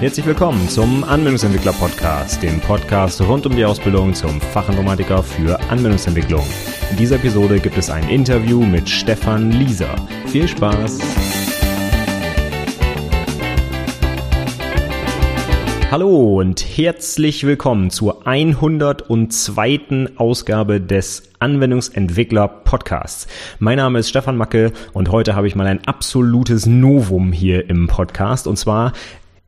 Herzlich willkommen zum Anwendungsentwickler Podcast, dem Podcast rund um die Ausbildung zum Fachinformatiker für Anwendungsentwicklung. In dieser Episode gibt es ein Interview mit Stefan Lieser. Viel Spaß! Hallo und herzlich willkommen zur 102. Ausgabe des Anwendungsentwickler Podcasts. Mein Name ist Stefan Macke und heute habe ich mal ein absolutes Novum hier im Podcast und zwar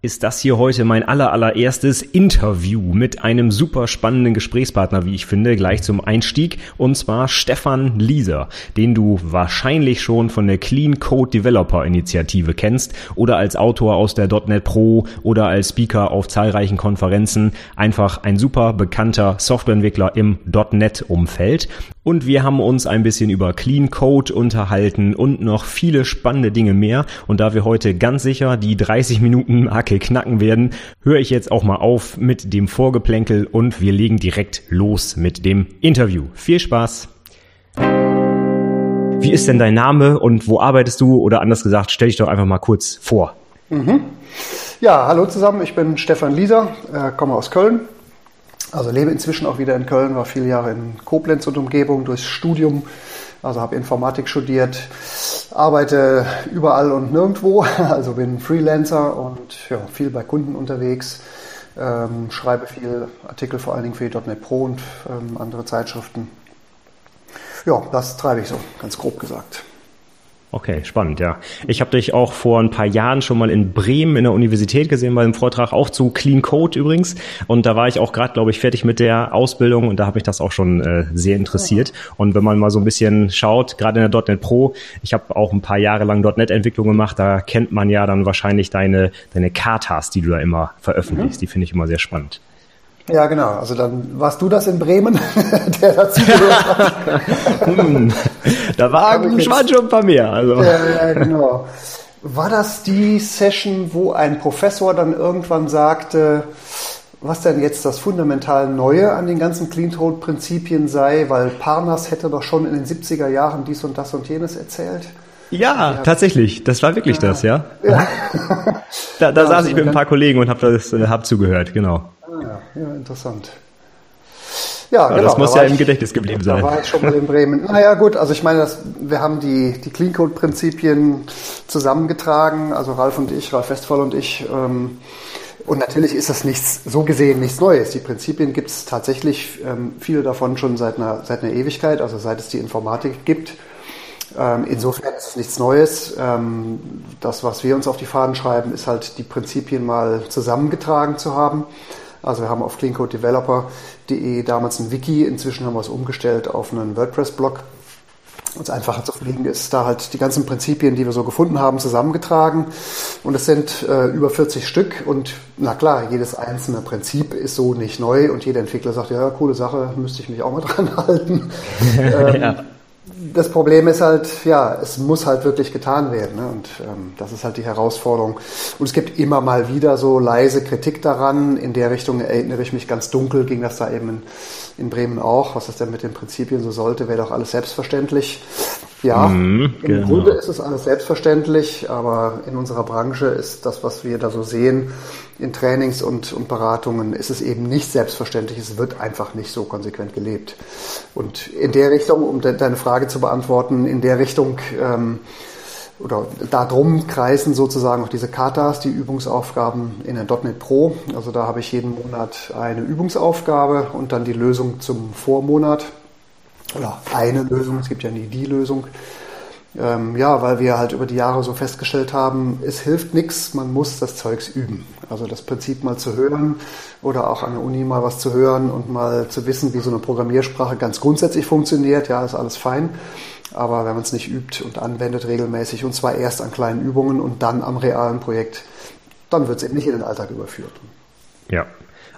ist das hier heute mein aller, allererstes Interview mit einem super spannenden Gesprächspartner, wie ich finde, gleich zum Einstieg, und zwar Stefan Lieser, den du wahrscheinlich schon von der Clean Code Developer Initiative kennst oder als Autor aus der .NET Pro oder als Speaker auf zahlreichen Konferenzen. Einfach ein super bekannter Softwareentwickler im .NET Umfeld. Und wir haben uns ein bisschen über Clean Code unterhalten und noch viele spannende Dinge mehr. Und da wir heute ganz sicher die 30 Minuten Marke knacken werden, höre ich jetzt auch mal auf mit dem Vorgeplänkel und wir legen direkt los mit dem Interview. Viel Spaß! Wie ist denn dein Name und wo arbeitest du? Oder anders gesagt, stell dich doch einfach mal kurz vor. Mhm. Ja, hallo zusammen, ich bin Stefan Lieser, äh, komme aus Köln, also lebe inzwischen auch wieder in Köln, war viele Jahre in Koblenz und Umgebung durchs Studium. Also habe Informatik studiert, arbeite überall und nirgendwo, also bin Freelancer und ja, viel bei Kunden unterwegs, ähm, schreibe viel Artikel vor allen Dingen für die .NET Pro und ähm, andere Zeitschriften. Ja, das treibe ich so, ganz grob gesagt. Okay, spannend, ja. Ich habe dich auch vor ein paar Jahren schon mal in Bremen in der Universität gesehen, bei einem Vortrag auch zu Clean Code übrigens. Und da war ich auch gerade, glaube ich, fertig mit der Ausbildung und da habe mich das auch schon äh, sehr interessiert. Und wenn man mal so ein bisschen schaut, gerade in der .NET Pro, ich habe auch ein paar Jahre lang .NET-Entwicklung gemacht, da kennt man ja dann wahrscheinlich deine, deine Katas, die du da immer veröffentlichst. Mhm. Die finde ich immer sehr spannend. Ja, genau. Also dann warst du das in Bremen, der dazu gehört hat. hm, da waren schon ein paar mehr. Also. Ja, ja, genau. War das die Session, wo ein Professor dann irgendwann sagte, was denn jetzt das fundamental Neue an den ganzen Clean Code Prinzipien sei, weil Parnas hätte doch schon in den 70er Jahren dies und das und jenes erzählt? Ja, ja. tatsächlich. Das war wirklich ja. das, ja. ja. da da saß ich mit ein paar Kollegen und habe das äh, hab zugehört, genau ja, interessant. Ja, ja genau. Das muss da ja im Gedächtnis geblieben sein. Da war ich schon mal in Bremen. Naja, gut, also ich meine, das, wir haben die, die Clean Code Prinzipien zusammengetragen, also Ralf und ich, Ralf Westphal und ich. Ähm, und natürlich ist das nichts, so gesehen nichts Neues. Die Prinzipien gibt es tatsächlich, ähm, viele davon schon seit einer, seit einer Ewigkeit, also seit es die Informatik gibt. Ähm, insofern ist es nichts Neues. Ähm, das, was wir uns auf die Fahnen schreiben, ist halt die Prinzipien mal zusammengetragen zu haben. Also wir haben auf cleancodedeveloper.de damals ein Wiki, inzwischen haben wir es umgestellt auf einen WordPress-Blog. Uns einfacher zu pflegen ist da halt die ganzen Prinzipien, die wir so gefunden haben, zusammengetragen. Und es sind äh, über 40 Stück. Und na klar, jedes einzelne Prinzip ist so nicht neu. Und jeder Entwickler sagt, ja, coole Sache, müsste ich mich auch mal dran halten. ähm, ja das Problem ist halt, ja, es muss halt wirklich getan werden. Ne? Und ähm, das ist halt die Herausforderung. Und es gibt immer mal wieder so leise Kritik daran. In der Richtung erinnere ich mich ganz dunkel, ging das da eben in, in Bremen auch. Was das denn mit den Prinzipien so sollte, wäre doch alles selbstverständlich. Ja, mhm, im genau. Grunde ist es alles selbstverständlich, aber in unserer Branche ist das, was wir da so sehen, in Trainings und, und Beratungen, ist es eben nicht selbstverständlich. Es wird einfach nicht so konsequent gelebt. Und in der Richtung, um de deine Frage zu beantworten, in der Richtung ähm, oder darum kreisen sozusagen auch diese Katas, die Übungsaufgaben in der .NET Pro. Also da habe ich jeden Monat eine Übungsaufgabe und dann die Lösung zum Vormonat oder eine Lösung, es gibt ja nie die Lösung. Ähm, ja, weil wir halt über die Jahre so festgestellt haben, es hilft nichts, man muss das Zeugs üben. Also das Prinzip mal zu hören oder auch an der Uni mal was zu hören und mal zu wissen, wie so eine Programmiersprache ganz grundsätzlich funktioniert, ja, ist alles fein. Aber wenn man es nicht übt und anwendet regelmäßig, und zwar erst an kleinen Übungen und dann am realen Projekt, dann wird es eben nicht in den Alltag überführt. Ja,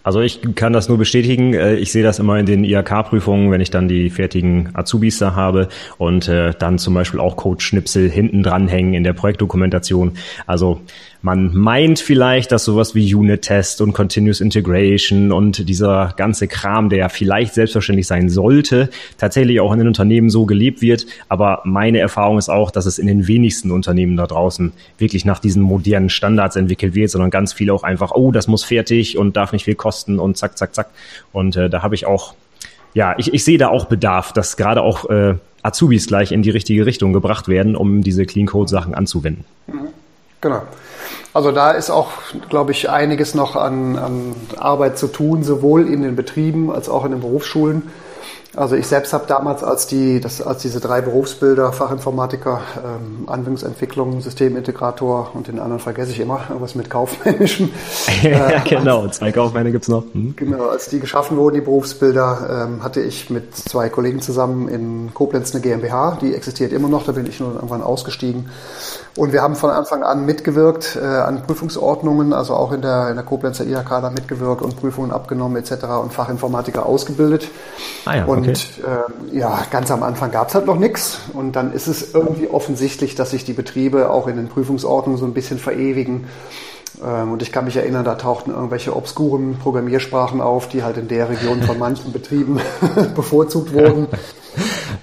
also ich kann das nur bestätigen. Äh, ich sehe das immer in den IHK-Prüfungen, wenn ich dann die fertigen Azubis da habe und äh, dann zum Beispiel auch Code-Schnipsel hinten dranhängen in der Projektdokumentation. Also man meint vielleicht, dass sowas wie Unit-Test und Continuous Integration und dieser ganze Kram, der vielleicht selbstverständlich sein sollte, tatsächlich auch in den Unternehmen so gelebt wird. Aber meine Erfahrung ist auch, dass es in den wenigsten Unternehmen da draußen wirklich nach diesen modernen Standards entwickelt wird, sondern ganz viel auch einfach, oh, das muss fertig und darf nicht viel kosten und zack, zack, zack. Und äh, da habe ich auch, ja, ich, ich sehe da auch Bedarf, dass gerade auch äh, Azubis gleich in die richtige Richtung gebracht werden, um diese Clean Code Sachen anzuwenden. Genau. Also da ist auch, glaube ich, einiges noch an, an Arbeit zu tun, sowohl in den Betrieben als auch in den Berufsschulen. Also ich selbst habe damals, als, die, das, als diese drei Berufsbilder, Fachinformatiker, ähm, Anwendungsentwicklung, Systemintegrator und den anderen vergesse ich immer, irgendwas mit Kaufmännischen. ja, äh, genau, zwei Kaufmänner gibt's noch. Hm. Genau, als die geschaffen wurden, die Berufsbilder, ähm, hatte ich mit zwei Kollegen zusammen in Koblenz eine GmbH, die existiert immer noch, da bin ich nur irgendwann ausgestiegen. Und wir haben von Anfang an mitgewirkt äh, an Prüfungsordnungen, also auch in der, in der Koblenzer IHK da mitgewirkt und Prüfungen abgenommen etc. und Fachinformatiker ausgebildet. Ah ja, und äh, ja, ganz am Anfang gab es halt noch nichts. Und dann ist es irgendwie offensichtlich, dass sich die Betriebe auch in den Prüfungsordnungen so ein bisschen verewigen. Ähm, und ich kann mich erinnern, da tauchten irgendwelche obskuren Programmiersprachen auf, die halt in der Region von manchen Betrieben bevorzugt wurden.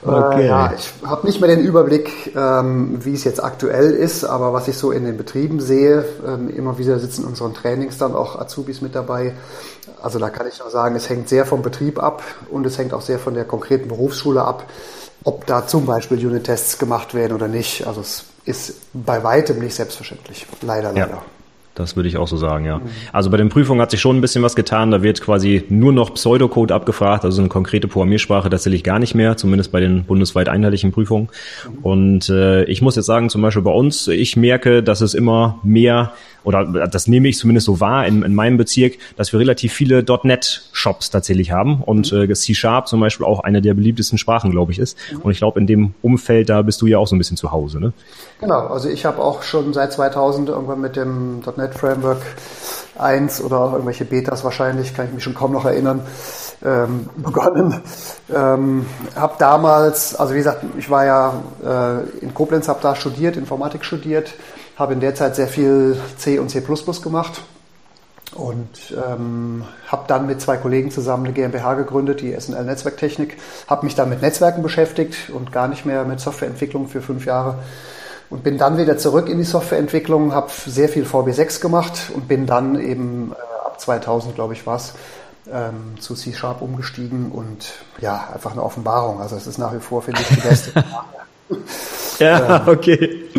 Okay. Äh, ja, ich habe nicht mehr den Überblick, ähm, wie es jetzt aktuell ist, aber was ich so in den Betrieben sehe, ähm, immer wieder sitzen in unseren Trainings dann auch Azubis mit dabei. Also da kann ich nur sagen, es hängt sehr vom Betrieb ab und es hängt auch sehr von der konkreten Berufsschule ab, ob da zum Beispiel Unit-Tests gemacht werden oder nicht. Also es ist bei weitem nicht selbstverständlich. Leider, leider. Ja. Das würde ich auch so sagen, ja. Also bei den Prüfungen hat sich schon ein bisschen was getan. Da wird quasi nur noch Pseudocode abgefragt, also eine konkrete Programmiersprache tatsächlich gar nicht mehr, zumindest bei den bundesweit einheitlichen Prüfungen. Und äh, ich muss jetzt sagen, zum Beispiel bei uns, ich merke, dass es immer mehr oder das nehme ich zumindest so wahr in, in meinem Bezirk, dass wir relativ viele .NET-Shops tatsächlich haben und mhm. äh, C-Sharp zum Beispiel auch eine der beliebtesten Sprachen, glaube ich, ist. Mhm. Und ich glaube, in dem Umfeld, da bist du ja auch so ein bisschen zu Hause, ne? Genau, also ich habe auch schon seit 2000 irgendwann mit dem .NET Framework 1 oder irgendwelche Betas wahrscheinlich, kann ich mich schon kaum noch erinnern, ähm, begonnen. Ähm, habe damals, also wie gesagt, ich war ja äh, in Koblenz, habe da studiert, Informatik studiert, habe in der Zeit sehr viel C und C gemacht und ähm, habe dann mit zwei Kollegen zusammen eine GmbH gegründet, die SNL Netzwerktechnik, habe mich dann mit Netzwerken beschäftigt und gar nicht mehr mit Softwareentwicklung für fünf Jahre und bin dann wieder zurück in die Softwareentwicklung, habe sehr viel VB6 gemacht und bin dann eben äh, ab 2000, glaube ich, was ähm, zu C-Sharp umgestiegen und ja, einfach eine Offenbarung. Also es ist nach wie vor, finde ich, die beste. ja, okay.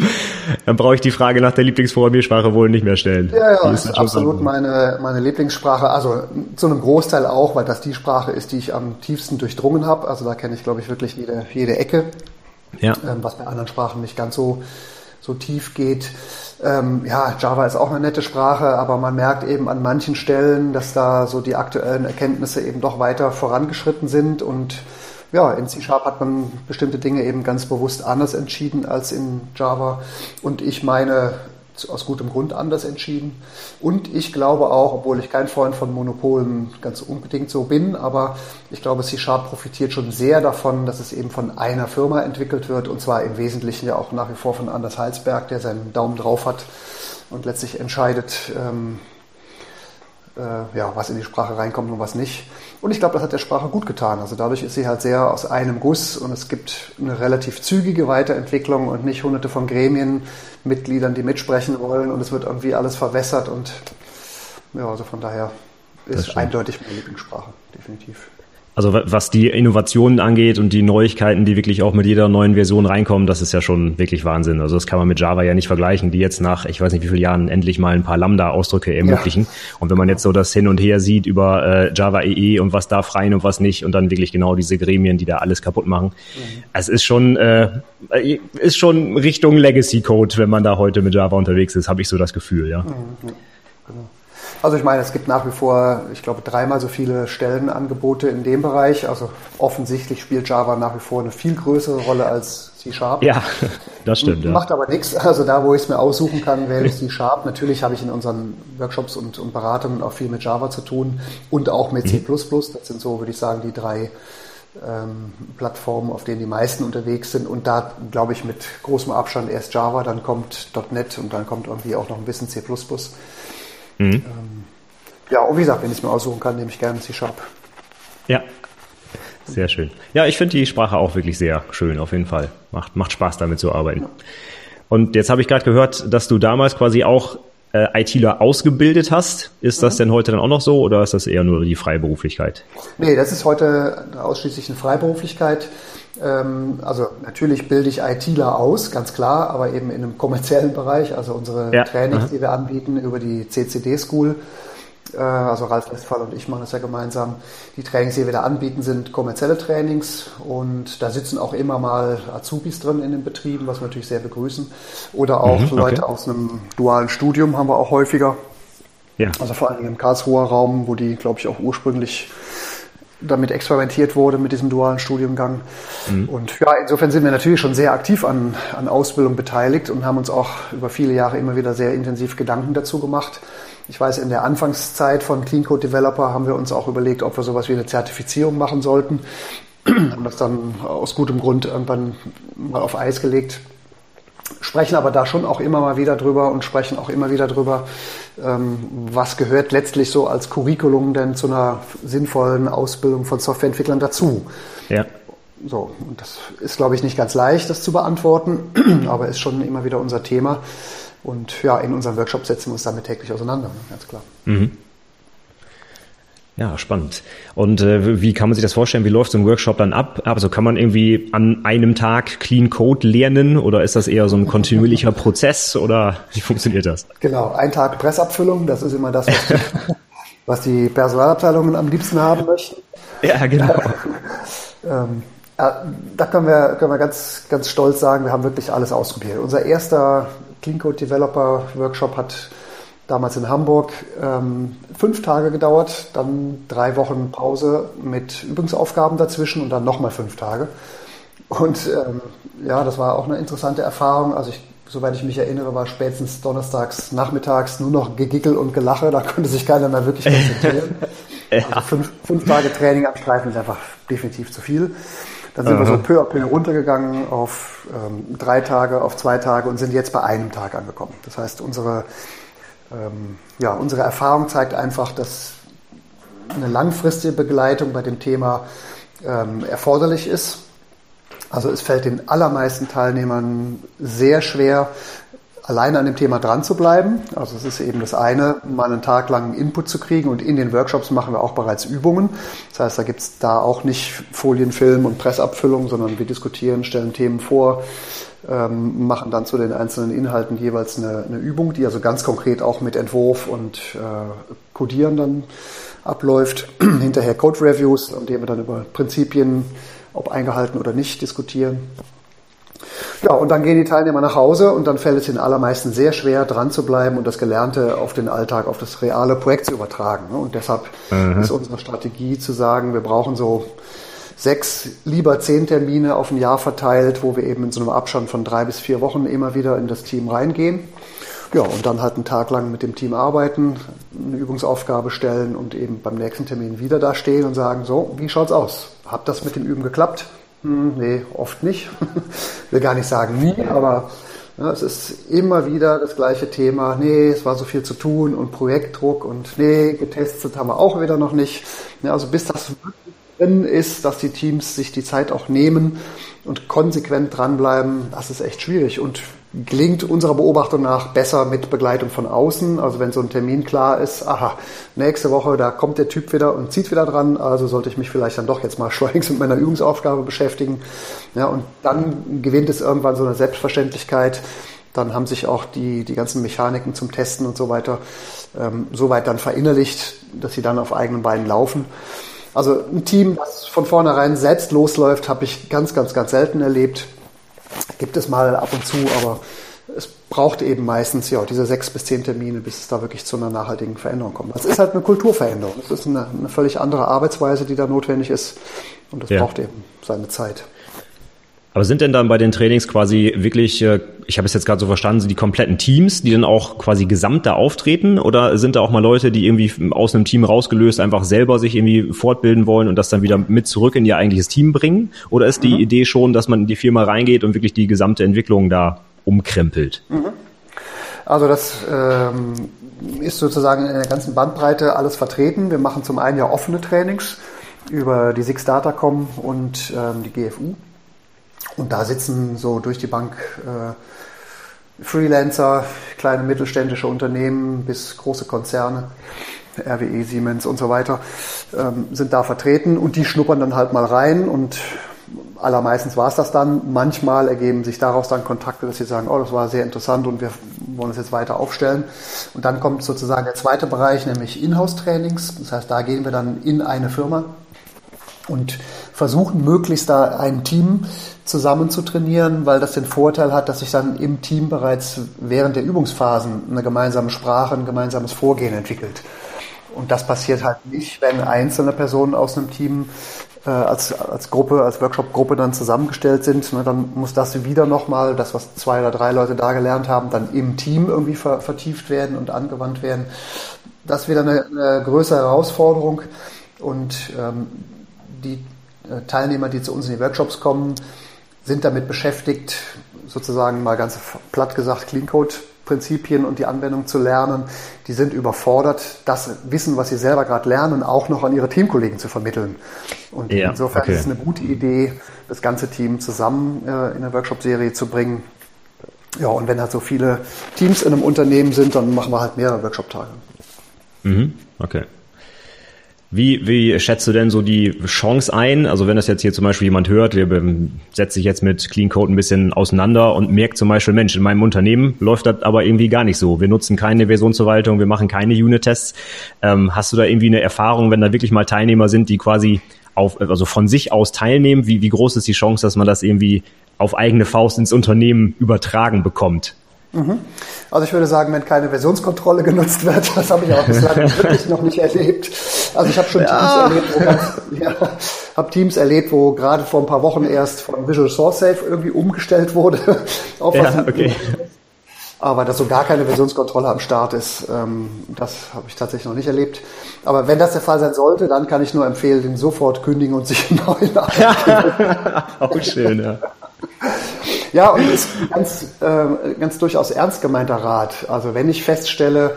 Dann brauche ich die Frage nach der Lieblingsprogrammiersprache wohl nicht mehr stellen. Ja, ja, das ist absolut meine, meine Lieblingssprache. Also zu einem Großteil auch, weil das die Sprache ist, die ich am tiefsten durchdrungen habe. Also da kenne ich, glaube ich, wirklich jede, jede Ecke. Ja. Ähm, was bei anderen Sprachen nicht ganz so, so tief geht. Ähm, ja, Java ist auch eine nette Sprache, aber man merkt eben an manchen Stellen, dass da so die aktuellen Erkenntnisse eben doch weiter vorangeschritten sind und ja, in C-Sharp hat man bestimmte Dinge eben ganz bewusst anders entschieden als in Java. Und ich meine, aus gutem Grund anders entschieden. Und ich glaube auch, obwohl ich kein Freund von Monopolen ganz unbedingt so bin, aber ich glaube, C-Sharp profitiert schon sehr davon, dass es eben von einer Firma entwickelt wird und zwar im Wesentlichen ja auch nach wie vor von Anders Heilsberg, der seinen Daumen drauf hat und letztlich entscheidet, ähm, äh, ja, was in die Sprache reinkommt und was nicht. Und ich glaube, das hat der Sprache gut getan. Also dadurch ist sie halt sehr aus einem Guss und es gibt eine relativ zügige Weiterentwicklung und nicht hunderte von Gremienmitgliedern, die mitsprechen wollen und es wird irgendwie alles verwässert und ja, also von daher ist eindeutig meine Lieblingssprache, definitiv. Also was die Innovationen angeht und die Neuigkeiten, die wirklich auch mit jeder neuen Version reinkommen, das ist ja schon wirklich Wahnsinn. Also das kann man mit Java ja nicht vergleichen, die jetzt nach, ich weiß nicht wie vielen Jahren, endlich mal ein paar Lambda-Ausdrücke ermöglichen. Ja. Und wenn man jetzt so das Hin und Her sieht über äh, Java EE e und was darf rein und was nicht und dann wirklich genau diese Gremien, die da alles kaputt machen. Mhm. Es ist schon, äh, ist schon Richtung Legacy Code, wenn man da heute mit Java unterwegs ist, habe ich so das Gefühl, ja. Mhm. Genau. Also ich meine, es gibt nach wie vor, ich glaube, dreimal so viele Stellenangebote in dem Bereich. Also offensichtlich spielt Java nach wie vor eine viel größere Rolle als C-Sharp. Ja, das stimmt. Macht ja. aber nichts. Also da, wo ich es mir aussuchen kann, wähle ich C-Sharp. Natürlich habe ich in unseren Workshops und, und, Beratungen auch viel mit Java zu tun und auch mit C++. Mhm. Das sind so, würde ich sagen, die drei ähm, Plattformen, auf denen die meisten unterwegs sind. Und da, glaube ich, mit großem Abstand erst Java, dann kommt .NET und dann kommt irgendwie auch noch ein bisschen C++. Mhm. Ähm, ja, und wie gesagt, wenn ich es mir aussuchen kann, nehme ich gerne C-Sharp. Ja, sehr schön. Ja, ich finde die Sprache auch wirklich sehr schön, auf jeden Fall. Macht, macht Spaß, damit zu arbeiten. Ja. Und jetzt habe ich gerade gehört, dass du damals quasi auch äh, ITler ausgebildet hast. Ist das mhm. denn heute dann auch noch so oder ist das eher nur die Freiberuflichkeit? Nee, das ist heute ausschließlich eine Freiberuflichkeit. Ähm, also natürlich bilde ich ITler aus, ganz klar, aber eben in einem kommerziellen Bereich. Also unsere ja. Trainings, die wir anbieten über die CCD School, äh, also Ralf Westphal und ich machen das ja gemeinsam. Die Trainings, die wir da anbieten, sind kommerzielle Trainings und da sitzen auch immer mal Azubis drin in den Betrieben, was wir natürlich sehr begrüßen. Oder auch mhm, okay. Leute aus einem dualen Studium haben wir auch häufiger. Ja. Also vor allem im Karlsruher Raum, wo die, glaube ich, auch ursprünglich damit experimentiert wurde mit diesem dualen Studiengang. Mhm. Und ja, insofern sind wir natürlich schon sehr aktiv an, an Ausbildung beteiligt und haben uns auch über viele Jahre immer wieder sehr intensiv Gedanken dazu gemacht. Ich weiß, in der Anfangszeit von Clean Code Developer haben wir uns auch überlegt, ob wir sowas wie eine Zertifizierung machen sollten. haben das dann aus gutem Grund irgendwann mal auf Eis gelegt. Sprechen aber da schon auch immer mal wieder drüber und sprechen auch immer wieder drüber, ähm, was gehört letztlich so als Curriculum denn zu einer sinnvollen Ausbildung von Softwareentwicklern dazu. Ja. So, und das ist, glaube ich, nicht ganz leicht, das zu beantworten, aber ist schon immer wieder unser Thema. Und ja, in unserem Workshop setzen wir uns damit täglich auseinander, ne, ganz klar. Mhm. Ja, spannend. Und äh, wie kann man sich das vorstellen? Wie läuft so ein Workshop dann ab? Also kann man irgendwie an einem Tag Clean Code lernen oder ist das eher so ein kontinuierlicher Prozess oder wie funktioniert das? Genau, ein Tag Pressabfüllung, das ist immer das, was die, was die Personalabteilungen am liebsten haben möchten. Ja, genau. ähm, da können wir, können wir ganz, ganz stolz sagen, wir haben wirklich alles ausprobiert. Unser erster Clean Code Developer Workshop hat damals in Hamburg ähm, fünf Tage gedauert, dann drei Wochen Pause mit Übungsaufgaben dazwischen und dann nochmal fünf Tage. Und ähm, ja, das war auch eine interessante Erfahrung. Also ich, soweit ich mich erinnere, war spätestens donnerstags nachmittags nur noch Gegickel und Gelache. Da konnte sich keiner mehr wirklich konzentrieren. ja. also fünf, fünf Tage Training am Streifen ist einfach definitiv zu viel. Dann sind Aha. wir so peu à peu runtergegangen auf ähm, drei Tage, auf zwei Tage und sind jetzt bei einem Tag angekommen. Das heißt, unsere, ähm, ja, unsere Erfahrung zeigt einfach, dass eine langfristige Begleitung bei dem Thema ähm, erforderlich ist. Also es fällt den allermeisten Teilnehmern sehr schwer, alleine an dem Thema dran zu bleiben. Also es ist eben das eine, mal einen Tag lang Input zu kriegen und in den Workshops machen wir auch bereits Übungen. Das heißt, da gibt es da auch nicht Folienfilm und Pressabfüllung, sondern wir diskutieren, stellen Themen vor, ähm, machen dann zu den einzelnen Inhalten jeweils eine, eine, Übung, die also ganz konkret auch mit Entwurf und äh, Codieren dann abläuft. Hinterher Code Reviews, an denen wir dann über Prinzipien, ob eingehalten oder nicht, diskutieren. Ja, und dann gehen die Teilnehmer nach Hause und dann fällt es den allermeisten sehr schwer, dran zu bleiben und das Gelernte auf den Alltag, auf das reale Projekt zu übertragen. Ne? Und deshalb mhm. ist unsere Strategie zu sagen, wir brauchen so sechs, lieber zehn Termine auf ein Jahr verteilt, wo wir eben in so einem Abstand von drei bis vier Wochen immer wieder in das Team reingehen. Ja, und dann halt einen Tag lang mit dem Team arbeiten, eine Übungsaufgabe stellen und eben beim nächsten Termin wieder da stehen und sagen, so, wie schaut's aus? Hat das mit dem Üben geklappt? Hm, nee, oft nicht. Will gar nicht sagen nie, aber ja, es ist immer wieder das gleiche Thema. Nee, es war so viel zu tun und Projektdruck und nee, getestet haben wir auch wieder noch nicht. Ja, also bis das drin ist, dass die Teams sich die Zeit auch nehmen und konsequent dranbleiben, das ist echt schwierig. Und gelingt unserer Beobachtung nach besser mit Begleitung von außen. Also wenn so ein Termin klar ist, aha, nächste Woche, da kommt der Typ wieder und zieht wieder dran, also sollte ich mich vielleicht dann doch jetzt mal schleunigst mit meiner Übungsaufgabe beschäftigen. Ja, und dann gewinnt es irgendwann so eine Selbstverständlichkeit. Dann haben sich auch die, die ganzen Mechaniken zum Testen und so weiter ähm, so weit dann verinnerlicht, dass sie dann auf eigenen Beinen laufen. Also ein Team, das von vornherein selbst losläuft, habe ich ganz, ganz, ganz selten erlebt. Gibt es mal ab und zu, aber es braucht eben meistens ja diese sechs bis zehn Termine, bis es da wirklich zu einer nachhaltigen Veränderung kommt. Es ist halt eine Kulturveränderung. Es ist eine, eine, völlig andere Arbeitsweise, die da notwendig ist. Und das ja. braucht eben seine Zeit. Aber sind denn dann bei den Trainings quasi wirklich, äh, ich habe es jetzt gerade so verstanden, die kompletten Teams, die dann auch quasi gesamt da auftreten? Oder sind da auch mal Leute, die irgendwie aus einem Team rausgelöst einfach selber sich irgendwie fortbilden wollen und das dann wieder mit zurück in ihr eigentliches Team bringen? Oder ist die mhm. Idee schon, dass man in die Firma reingeht und wirklich die gesamte Entwicklung da umkrempelt? Mhm. Also das ähm, ist sozusagen in der ganzen Bandbreite alles vertreten. Wir machen zum einen ja offene Trainings über die Six Datacom und ähm, die GFU. Und da sitzen so durch die Bank äh, Freelancer, kleine mittelständische Unternehmen bis große Konzerne, RWE, Siemens und so weiter, ähm, sind da vertreten und die schnuppern dann halt mal rein und allermeistens war es das dann. Manchmal ergeben sich daraus dann Kontakte, dass sie sagen, oh, das war sehr interessant und wir wollen es jetzt weiter aufstellen. Und dann kommt sozusagen der zweite Bereich, nämlich Inhouse-Trainings. Das heißt, da gehen wir dann in eine Firma und versuchen möglichst da ein Team zusammen zu trainieren, weil das den Vorteil hat, dass sich dann im Team bereits während der Übungsphasen eine gemeinsame Sprache, ein gemeinsames Vorgehen entwickelt. Und das passiert halt nicht, wenn einzelne Personen aus einem Team äh, als, als Gruppe, als Workshop-Gruppe dann zusammengestellt sind. Ne, dann muss das wieder nochmal, das, was zwei oder drei Leute da gelernt haben, dann im Team irgendwie ver, vertieft werden und angewandt werden. Das ist wieder eine, eine größere Herausforderung. Und ähm, die äh, Teilnehmer, die zu uns in die Workshops kommen, sind damit beschäftigt, sozusagen mal ganz platt gesagt, Clean Code Prinzipien und die Anwendung zu lernen. Die sind überfordert, das Wissen, was sie selber gerade lernen, auch noch an ihre Teamkollegen zu vermitteln. Und ja, insofern okay. ist es eine gute Idee, das ganze Team zusammen äh, in eine Workshop-Serie zu bringen. Ja, und wenn halt so viele Teams in einem Unternehmen sind, dann machen wir halt mehrere Workshop-Tage. Mhm, okay. Wie, wie schätzt du denn so die Chance ein? Also wenn das jetzt hier zum Beispiel jemand hört, der setzt sich jetzt mit Clean Code ein bisschen auseinander und merkt zum Beispiel, Mensch, in meinem Unternehmen läuft das aber irgendwie gar nicht so. Wir nutzen keine Versionsverwaltung, wir machen keine Unit-Tests. Ähm, hast du da irgendwie eine Erfahrung, wenn da wirklich mal Teilnehmer sind, die quasi auf, also von sich aus teilnehmen? Wie, wie groß ist die Chance, dass man das irgendwie auf eigene Faust ins Unternehmen übertragen bekommt? Mhm. Also ich würde sagen, wenn keine Versionskontrolle genutzt wird, das habe ich auch bislang wirklich noch nicht erlebt. Also ich habe schon ja. Teams erlebt, wo, ganz, ja, hab Teams erlebt, wo gerade vor ein paar Wochen erst von Visual Source Safe irgendwie umgestellt wurde. auf ja, okay. Aber dass so gar keine Versionskontrolle am Start ist, ähm, das habe ich tatsächlich noch nicht erlebt. Aber wenn das der Fall sein sollte, dann kann ich nur empfehlen, den sofort kündigen und sich einen neuen Auch schön, ja. Ja, und ist ganz, äh, ganz durchaus ernst gemeinter Rat. Also wenn ich feststelle,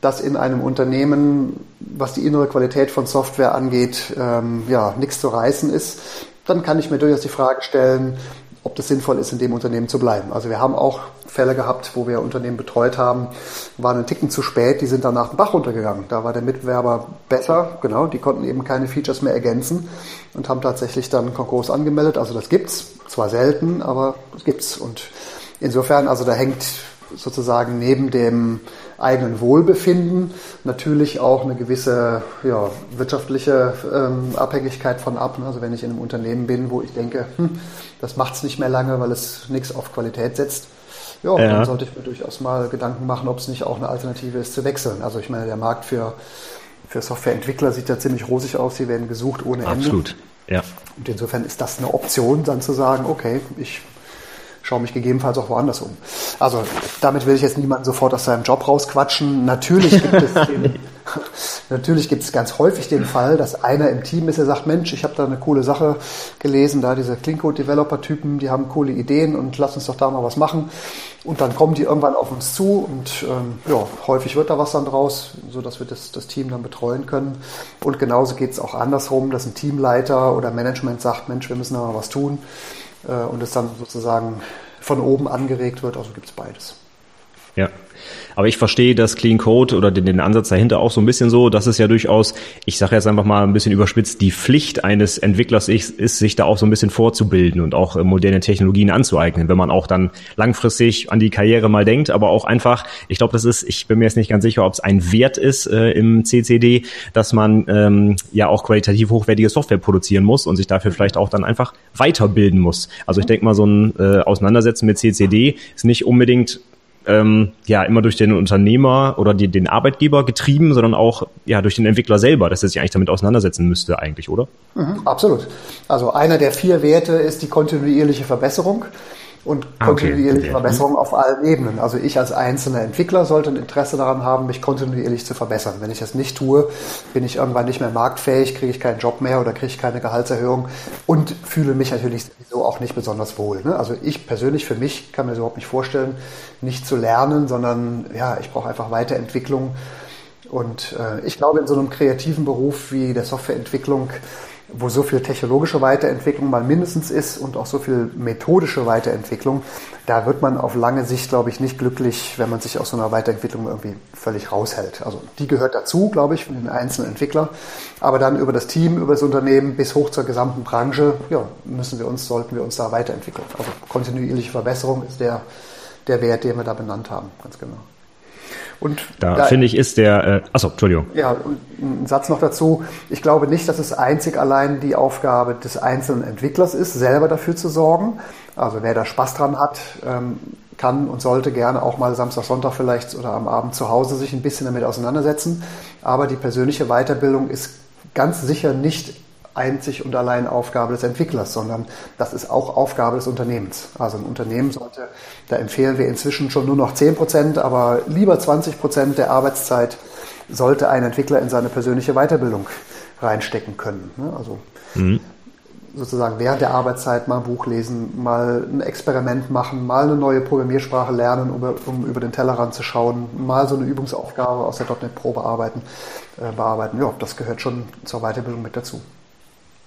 dass in einem Unternehmen, was die innere Qualität von Software angeht, ähm, ja, nichts zu reißen ist, dann kann ich mir durchaus die Frage stellen, ob das sinnvoll ist, in dem Unternehmen zu bleiben. Also wir haben auch Fälle gehabt, wo wir Unternehmen betreut haben, waren einen Ticken zu spät, die sind danach den Bach runtergegangen. Da war der Mitbewerber besser, genau, die konnten eben keine Features mehr ergänzen und haben tatsächlich dann Konkurs angemeldet. Also das gibt's, zwar selten, aber das gibt's. Und insofern, also da hängt sozusagen neben dem eigenen Wohlbefinden natürlich auch eine gewisse ja, wirtschaftliche ähm, Abhängigkeit von ab. Also wenn ich in einem Unternehmen bin, wo ich denke, hm, das macht es nicht mehr lange, weil es nichts auf Qualität setzt, ja, ja, dann sollte ich mir durchaus mal Gedanken machen, ob es nicht auch eine Alternative ist zu wechseln. Also ich meine, der Markt für, für Softwareentwickler sieht ja ziemlich rosig aus, sie werden gesucht ohne Ende. Absolut, ja. Und insofern ist das eine Option, dann zu sagen, okay, ich schaue mich gegebenenfalls auch woanders um. Also damit will ich jetzt niemanden sofort aus seinem Job rausquatschen. Natürlich gibt es den, natürlich gibt es ganz häufig den Fall, dass einer im Team ist, der sagt, Mensch, ich habe da eine coole Sache gelesen, da diese Clean Code Developer Typen, die haben coole Ideen und lass uns doch da mal was machen. Und dann kommen die irgendwann auf uns zu und ähm, ja, häufig wird da was dann draus, so dass wir das, das Team dann betreuen können. Und genauso geht es auch andersrum, dass ein Teamleiter oder Management sagt, Mensch, wir müssen da mal was tun und es dann sozusagen von oben angeregt wird. Also gibt es beides. Ja. Aber ich verstehe das Clean Code oder den, den Ansatz dahinter auch so ein bisschen so, dass es ja durchaus, ich sage jetzt einfach mal ein bisschen überspitzt, die Pflicht eines Entwicklers ist, ist, sich da auch so ein bisschen vorzubilden und auch äh, moderne Technologien anzueignen, wenn man auch dann langfristig an die Karriere mal denkt, aber auch einfach, ich glaube, das ist, ich bin mir jetzt nicht ganz sicher, ob es ein Wert ist äh, im CCD, dass man ähm, ja auch qualitativ hochwertige Software produzieren muss und sich dafür vielleicht auch dann einfach weiterbilden muss. Also ich denke mal, so ein äh, Auseinandersetzen mit CCD ist nicht unbedingt ähm, ja immer durch den Unternehmer oder die, den Arbeitgeber getrieben, sondern auch ja durch den Entwickler selber, dass er sich eigentlich damit auseinandersetzen müsste, eigentlich, oder? Mhm, absolut. Also einer der vier Werte ist die kontinuierliche Verbesserung und ah, kontinuierliche okay. Verbesserung auf allen Ebenen. Also ich als einzelner Entwickler sollte ein Interesse daran haben, mich kontinuierlich zu verbessern. Wenn ich das nicht tue, bin ich irgendwann nicht mehr marktfähig, kriege ich keinen Job mehr oder kriege ich keine Gehaltserhöhung und fühle mich natürlich sowieso auch nicht besonders wohl. Ne? Also ich persönlich für mich kann mir das überhaupt nicht vorstellen, nicht zu lernen, sondern ja, ich brauche einfach Weiterentwicklung. Und äh, ich glaube, in so einem kreativen Beruf wie der Softwareentwicklung wo so viel technologische Weiterentwicklung mal mindestens ist und auch so viel methodische Weiterentwicklung, da wird man auf lange Sicht, glaube ich, nicht glücklich, wenn man sich aus so einer Weiterentwicklung irgendwie völlig raushält. Also die gehört dazu, glaube ich, für den einzelnen Entwickler. Aber dann über das Team, über das Unternehmen bis hoch zur gesamten Branche, ja, müssen wir uns, sollten wir uns da weiterentwickeln. Also kontinuierliche Verbesserung ist der, der Wert, den wir da benannt haben, ganz genau. Und da, da finde ich, ist der, äh, achso, Entschuldigung. Ja, ein Satz noch dazu. Ich glaube nicht, dass es einzig allein die Aufgabe des einzelnen Entwicklers ist, selber dafür zu sorgen. Also wer da Spaß dran hat, ähm, kann und sollte gerne auch mal Samstag, Sonntag vielleicht oder am Abend zu Hause sich ein bisschen damit auseinandersetzen. Aber die persönliche Weiterbildung ist ganz sicher nicht einzig und allein Aufgabe des Entwicklers, sondern das ist auch Aufgabe des Unternehmens. Also ein Unternehmen sollte, da empfehlen wir inzwischen schon nur noch 10 Prozent, aber lieber 20 Prozent der Arbeitszeit sollte ein Entwickler in seine persönliche Weiterbildung reinstecken können. Ne? Also mhm. sozusagen während der Arbeitszeit mal ein Buch lesen, mal ein Experiment machen, mal eine neue Programmiersprache lernen, um, um über den Tellerrand zu schauen, mal so eine Übungsaufgabe aus der .NET Pro bearbeiten. Äh, bearbeiten. Ja, das gehört schon zur Weiterbildung mit dazu.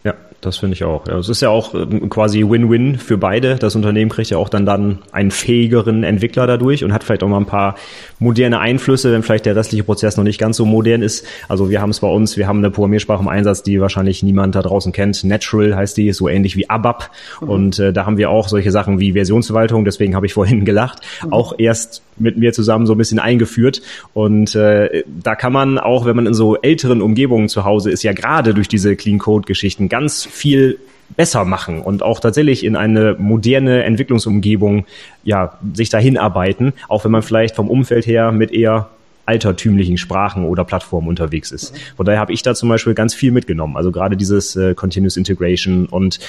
Ja, das finde ich auch. Ja, es ist ja auch ähm, quasi Win-Win für beide. Das Unternehmen kriegt ja auch dann dann einen fähigeren Entwickler dadurch und hat vielleicht auch mal ein paar moderne Einflüsse, wenn vielleicht der restliche Prozess noch nicht ganz so modern ist. Also wir haben es bei uns, wir haben eine Programmiersprache im Einsatz, die wahrscheinlich niemand da draußen kennt. Natural heißt die, so ähnlich wie ABAP. Mhm. Und äh, da haben wir auch solche Sachen wie Versionsverwaltung, deswegen habe ich vorhin gelacht, mhm. auch erst mit mir zusammen so ein bisschen eingeführt. Und äh, da kann man auch, wenn man in so älteren Umgebungen zu Hause ist, ja gerade durch diese Clean Code-Geschichten ganz viel besser machen und auch tatsächlich in eine moderne Entwicklungsumgebung ja sich dahin arbeiten, auch wenn man vielleicht vom Umfeld her mit eher altertümlichen Sprachen oder Plattformen unterwegs ist. Von daher habe ich da zum Beispiel ganz viel mitgenommen. Also gerade dieses äh, Continuous Integration und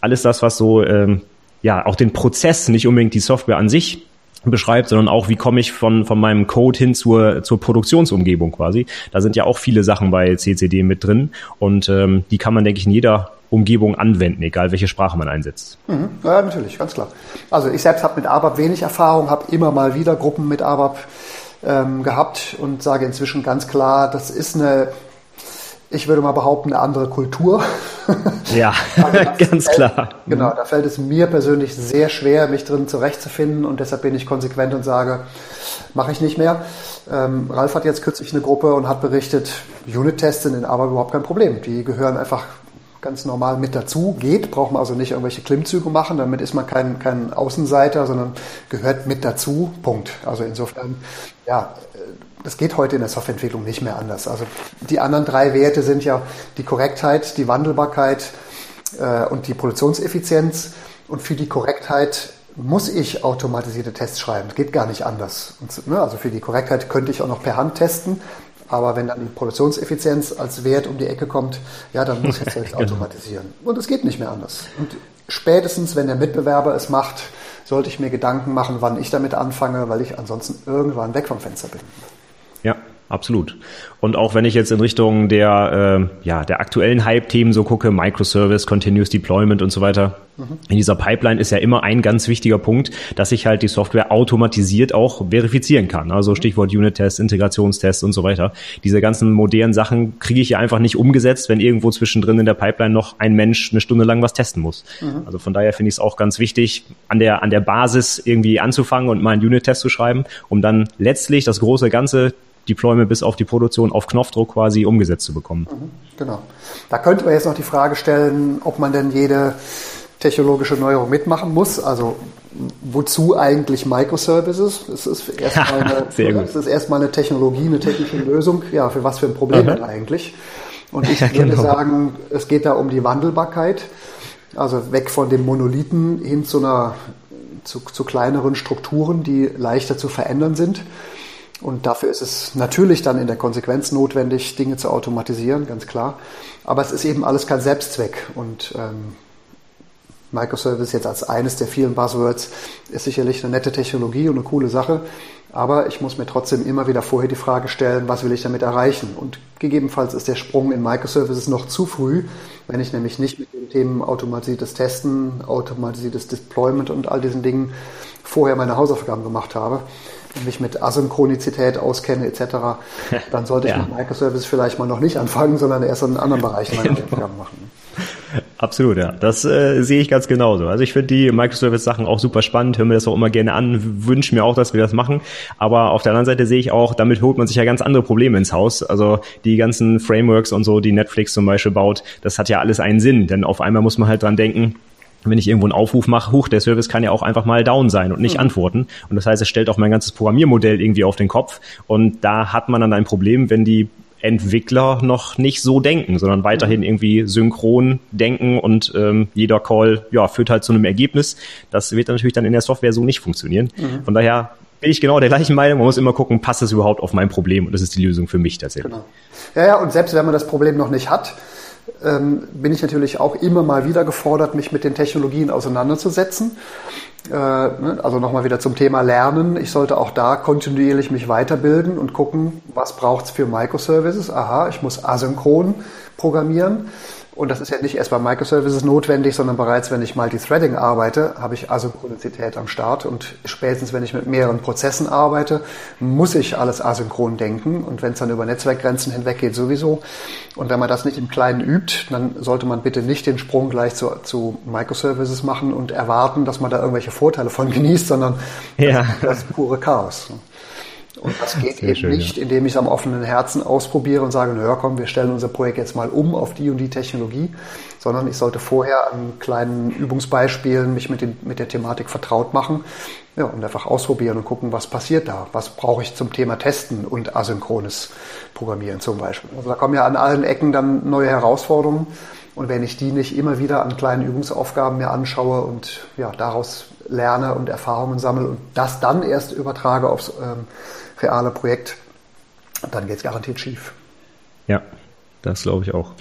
alles das, was so ähm, ja auch den Prozess, nicht unbedingt die Software an sich beschreibt, sondern auch, wie komme ich von, von meinem Code hin zur, zur Produktionsumgebung quasi. Da sind ja auch viele Sachen bei CCD mit drin und ähm, die kann man, denke ich, in jeder Umgebung anwenden, egal welche Sprache man einsetzt. Mhm. Ja, natürlich, ganz klar. Also ich selbst habe mit ABAP wenig Erfahrung, habe immer mal wieder Gruppen mit ABAP ähm, gehabt und sage inzwischen ganz klar, das ist eine ich würde mal behaupten, eine andere Kultur. Ja, ganz fällt, klar. Genau, da fällt es mir persönlich sehr schwer, mich drin zurechtzufinden und deshalb bin ich konsequent und sage, mache ich nicht mehr. Ähm, Ralf hat jetzt kürzlich eine Gruppe und hat berichtet, Unit-Tests sind aber überhaupt kein Problem. Die gehören einfach ganz normal mit dazu. Geht, braucht man also nicht irgendwelche Klimmzüge machen, damit ist man kein, kein Außenseiter, sondern gehört mit dazu. Punkt. Also insofern, ja, das geht heute in der Softwareentwicklung nicht mehr anders. Also die anderen drei Werte sind ja die Korrektheit, die Wandelbarkeit äh, und die Produktionseffizienz. Und für die Korrektheit muss ich automatisierte Tests schreiben. Das geht gar nicht anders. Und, ne, also für die Korrektheit könnte ich auch noch per Hand testen. Aber wenn dann die Produktionseffizienz als Wert um die Ecke kommt, ja, dann muss ich es selbst genau. automatisieren. Und es geht nicht mehr anders. Und spätestens, wenn der Mitbewerber es macht, sollte ich mir Gedanken machen, wann ich damit anfange, weil ich ansonsten irgendwann weg vom Fenster bin. Ja, absolut. Und auch wenn ich jetzt in Richtung der, äh, ja, der aktuellen Hype-Themen so gucke, Microservice, Continuous Deployment und so weiter, mhm. in dieser Pipeline ist ja immer ein ganz wichtiger Punkt, dass ich halt die Software automatisiert auch verifizieren kann. Also Stichwort Unit-Tests, Integrationstests und so weiter. Diese ganzen modernen Sachen kriege ich ja einfach nicht umgesetzt, wenn irgendwo zwischendrin in der Pipeline noch ein Mensch eine Stunde lang was testen muss. Mhm. Also von daher finde ich es auch ganz wichtig, an der, an der Basis irgendwie anzufangen und mal einen Unit-Test zu schreiben, um dann letztlich das große Ganze Deployment bis auf die Produktion auf Knopfdruck quasi umgesetzt zu bekommen. Mhm, genau. Da könnte man jetzt noch die Frage stellen, ob man denn jede technologische Neuerung mitmachen muss. Also wozu eigentlich Microservices? Es ist erstmal eine, es ist erstmal eine Technologie, eine technische Lösung. Ja, für was für ein Problem mhm. eigentlich? Und ich ja, würde genau. sagen, es geht da um die Wandelbarkeit. Also weg von dem Monolithen hin zu einer zu, zu kleineren Strukturen, die leichter zu verändern sind. Und dafür ist es natürlich dann in der Konsequenz notwendig, Dinge zu automatisieren, ganz klar. Aber es ist eben alles kein Selbstzweck. Und ähm, Microservice jetzt als eines der vielen Buzzwords ist sicherlich eine nette Technologie und eine coole Sache. Aber ich muss mir trotzdem immer wieder vorher die Frage stellen, was will ich damit erreichen? Und gegebenenfalls ist der Sprung in Microservices noch zu früh, wenn ich nämlich nicht mit den Themen automatisiertes Testen, automatisiertes Deployment und all diesen Dingen vorher meine Hausaufgaben gemacht habe mich mit Asynchronizität auskenne etc., dann sollte ich ja. mit Microservices vielleicht mal noch nicht anfangen, sondern erst in anderen Bereichen meine Aufgaben machen. Absolut, ja. Das äh, sehe ich ganz genauso. Also ich finde die Microservice-Sachen auch super spannend, höre mir das auch immer gerne an, wünsche mir auch, dass wir das machen. Aber auf der anderen Seite sehe ich auch, damit holt man sich ja ganz andere Probleme ins Haus. Also die ganzen Frameworks und so, die Netflix zum Beispiel baut, das hat ja alles einen Sinn. Denn auf einmal muss man halt dran denken, wenn ich irgendwo einen Aufruf mache, hoch, der Service kann ja auch einfach mal down sein und nicht mhm. antworten. Und das heißt, es stellt auch mein ganzes Programmiermodell irgendwie auf den Kopf. Und da hat man dann ein Problem, wenn die Entwickler noch nicht so denken, sondern weiterhin mhm. irgendwie synchron denken und ähm, jeder Call ja, führt halt zu einem Ergebnis. Das wird natürlich dann in der Software so nicht funktionieren. Mhm. Von daher bin ich genau der gleichen Meinung. Man muss immer gucken, passt das überhaupt auf mein Problem und das ist die Lösung für mich tatsächlich. Genau. Ja, ja, und selbst wenn man das Problem noch nicht hat, ähm, bin ich natürlich auch immer mal wieder gefordert, mich mit den Technologien auseinanderzusetzen. Äh, ne, also nochmal wieder zum Thema Lernen. Ich sollte auch da kontinuierlich mich weiterbilden und gucken, was braucht es für Microservices. Aha, ich muss asynchron programmieren. Und das ist ja nicht erst bei Microservices notwendig, sondern bereits, wenn ich Multithreading arbeite, habe ich Asynchronizität am Start. Und spätestens, wenn ich mit mehreren Prozessen arbeite, muss ich alles asynchron denken. Und wenn es dann über Netzwerkgrenzen hinweg geht, sowieso. Und wenn man das nicht im Kleinen übt, dann sollte man bitte nicht den Sprung gleich zu, zu Microservices machen und erwarten, dass man da irgendwelche Vorteile von genießt, sondern ja. das, das ist pure Chaos. Und das geht Sehr eben schön, nicht, ja. indem ich es am offenen Herzen ausprobiere und sage, naja, komm, wir stellen unser Projekt jetzt mal um auf die und die Technologie, sondern ich sollte vorher an kleinen Übungsbeispielen mich mit, den, mit der Thematik vertraut machen ja, und einfach ausprobieren und gucken, was passiert da. Was brauche ich zum Thema Testen und asynchrones Programmieren zum Beispiel. Also da kommen ja an allen Ecken dann neue Herausforderungen. Und wenn ich die nicht immer wieder an kleinen Übungsaufgaben mir anschaue und ja, daraus lerne und Erfahrungen sammle und das dann erst übertrage aufs ähm, reale Projekt, dann geht es garantiert schief. Ja, das glaube ich auch.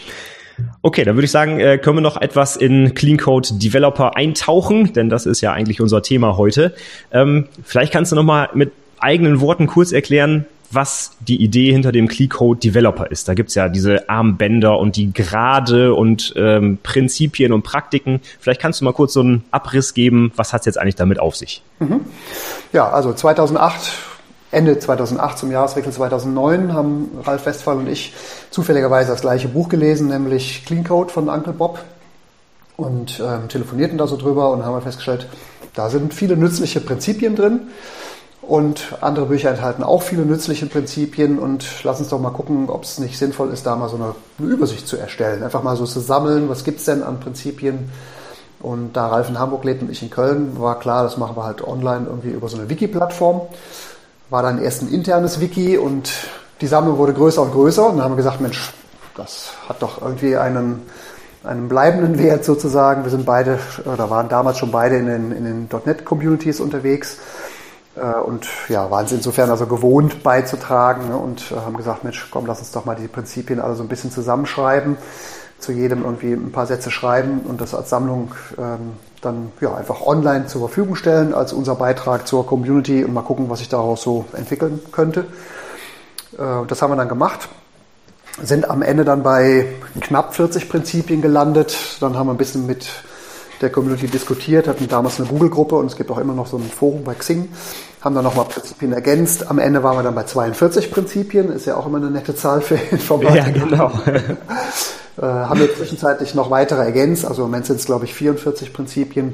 Okay, dann würde ich sagen, äh, können wir noch etwas in Clean Code Developer eintauchen, denn das ist ja eigentlich unser Thema heute. Ähm, vielleicht kannst du noch mal mit eigenen Worten kurz erklären, was die Idee hinter dem Clean Code Developer ist. Da gibt's ja diese Armbänder und die Grade und ähm, Prinzipien und Praktiken. Vielleicht kannst du mal kurz so einen Abriss geben, was hat's jetzt eigentlich damit auf sich? Mhm. Ja, also 2008 Ende 2008 zum Jahreswechsel 2009 haben Ralf Westphal und ich zufälligerweise das gleiche Buch gelesen, nämlich Clean Code von Uncle Bob und ähm, telefonierten da so drüber und haben festgestellt, da sind viele nützliche Prinzipien drin und andere Bücher enthalten auch viele nützliche Prinzipien und lass uns doch mal gucken, ob es nicht sinnvoll ist, da mal so eine, eine Übersicht zu erstellen. Einfach mal so zu sammeln, was gibt es denn an Prinzipien. Und da Ralf in Hamburg lebt und ich in Köln, war klar, das machen wir halt online irgendwie über so eine Wiki-Plattform war dann erst ein internes Wiki und die Sammlung wurde größer und größer. Und dann haben wir gesagt, Mensch, das hat doch irgendwie einen, einen bleibenden Wert sozusagen. Wir sind beide, oder waren damals schon beide in den, in den .NET-Communities unterwegs äh, und ja, waren es insofern also gewohnt beizutragen ne, und äh, haben gesagt, Mensch, komm, lass uns doch mal die Prinzipien alle so ein bisschen zusammenschreiben, zu jedem irgendwie ein paar Sätze schreiben und das als Sammlung ähm, dann ja, einfach online zur Verfügung stellen als unser Beitrag zur Community und mal gucken, was sich daraus so entwickeln könnte. Äh, das haben wir dann gemacht, sind am Ende dann bei knapp 40 Prinzipien gelandet. Dann haben wir ein bisschen mit der Community diskutiert, hatten damals eine Google-Gruppe und es gibt auch immer noch so ein Forum bei Xing, haben dann nochmal Prinzipien ergänzt. Am Ende waren wir dann bei 42 Prinzipien, ist ja auch immer eine nette Zahl für Informatik. Ja, genau. Äh, haben wir zwischenzeitlich noch weitere ergänzt. Also im Moment sind es, glaube ich, 44 Prinzipien.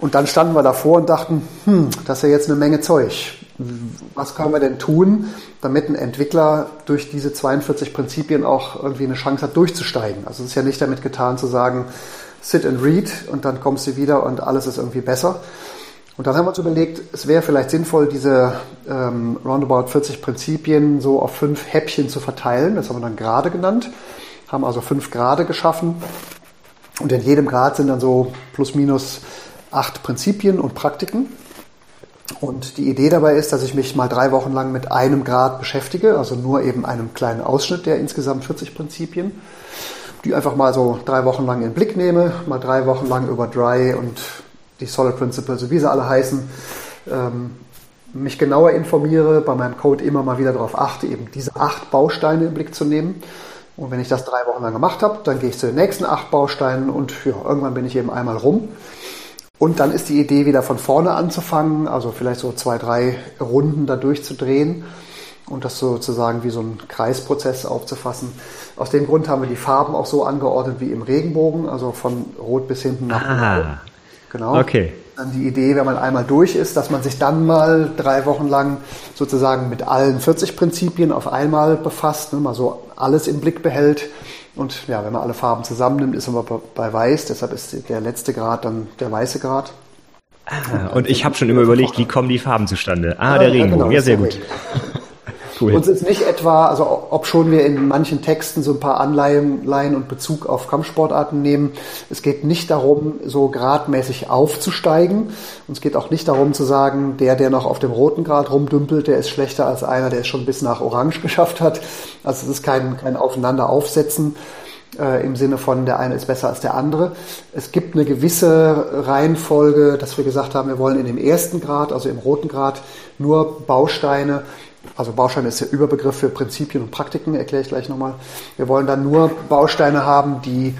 Und dann standen wir davor und dachten, hm, das ist ja jetzt eine Menge Zeug. Was können wir denn tun, damit ein Entwickler durch diese 42 Prinzipien auch irgendwie eine Chance hat, durchzusteigen? Also es ist ja nicht damit getan zu sagen, sit and read und dann kommst du wieder und alles ist irgendwie besser. Und dann haben wir uns überlegt, es wäre vielleicht sinnvoll, diese ähm, roundabout 40 Prinzipien so auf fünf Häppchen zu verteilen. Das haben wir dann gerade genannt haben also fünf Grade geschaffen und in jedem Grad sind dann so plus minus acht Prinzipien und Praktiken. Und die Idee dabei ist, dass ich mich mal drei Wochen lang mit einem Grad beschäftige, also nur eben einem kleinen Ausschnitt der insgesamt 40 Prinzipien, die einfach mal so drei Wochen lang in den Blick nehme, mal drei Wochen lang über Dry und die Solid Principles, wie sie alle heißen, ähm, mich genauer informiere, bei meinem Code immer mal wieder darauf achte, eben diese acht Bausteine im Blick zu nehmen. Und wenn ich das drei Wochen lang gemacht habe, dann gehe ich zu den nächsten acht Bausteinen und ja, irgendwann bin ich eben einmal rum. Und dann ist die Idee, wieder von vorne anzufangen, also vielleicht so zwei, drei Runden da durchzudrehen und das sozusagen wie so ein Kreisprozess aufzufassen. Aus dem Grund haben wir die Farben auch so angeordnet wie im Regenbogen, also von rot bis hinten nach ah, blau. Genau. Okay. Dann die Idee, wenn man einmal durch ist, dass man sich dann mal drei Wochen lang sozusagen mit allen 40 Prinzipien auf einmal befasst, ne, mal so alles im Blick behält und ja, wenn man alle Farben zusammennimmt, ist man bei weiß. Deshalb ist der letzte Grad dann der weiße Grad. Ah, und ich habe schon immer überlegt, wie kommen die Farben zustande? Ah, der Regenbogen. Ja, genau, ja sehr gut. Cool. Uns ist nicht etwa, also ob schon wir in manchen Texten so ein paar Anleihen und Bezug auf Kampfsportarten nehmen, es geht nicht darum, so gradmäßig aufzusteigen. Uns geht auch nicht darum zu sagen, der, der noch auf dem roten Grad rumdümpelt, der ist schlechter als einer, der es schon bis nach Orange geschafft hat. Also es ist kein, kein Aufeinander aufsetzen äh, im Sinne von der eine ist besser als der andere. Es gibt eine gewisse Reihenfolge, dass wir gesagt haben, wir wollen in dem ersten Grad, also im roten Grad, nur Bausteine also Baustein ist der Überbegriff für Prinzipien und Praktiken, erkläre ich gleich nochmal. Wir wollen dann nur Bausteine haben, die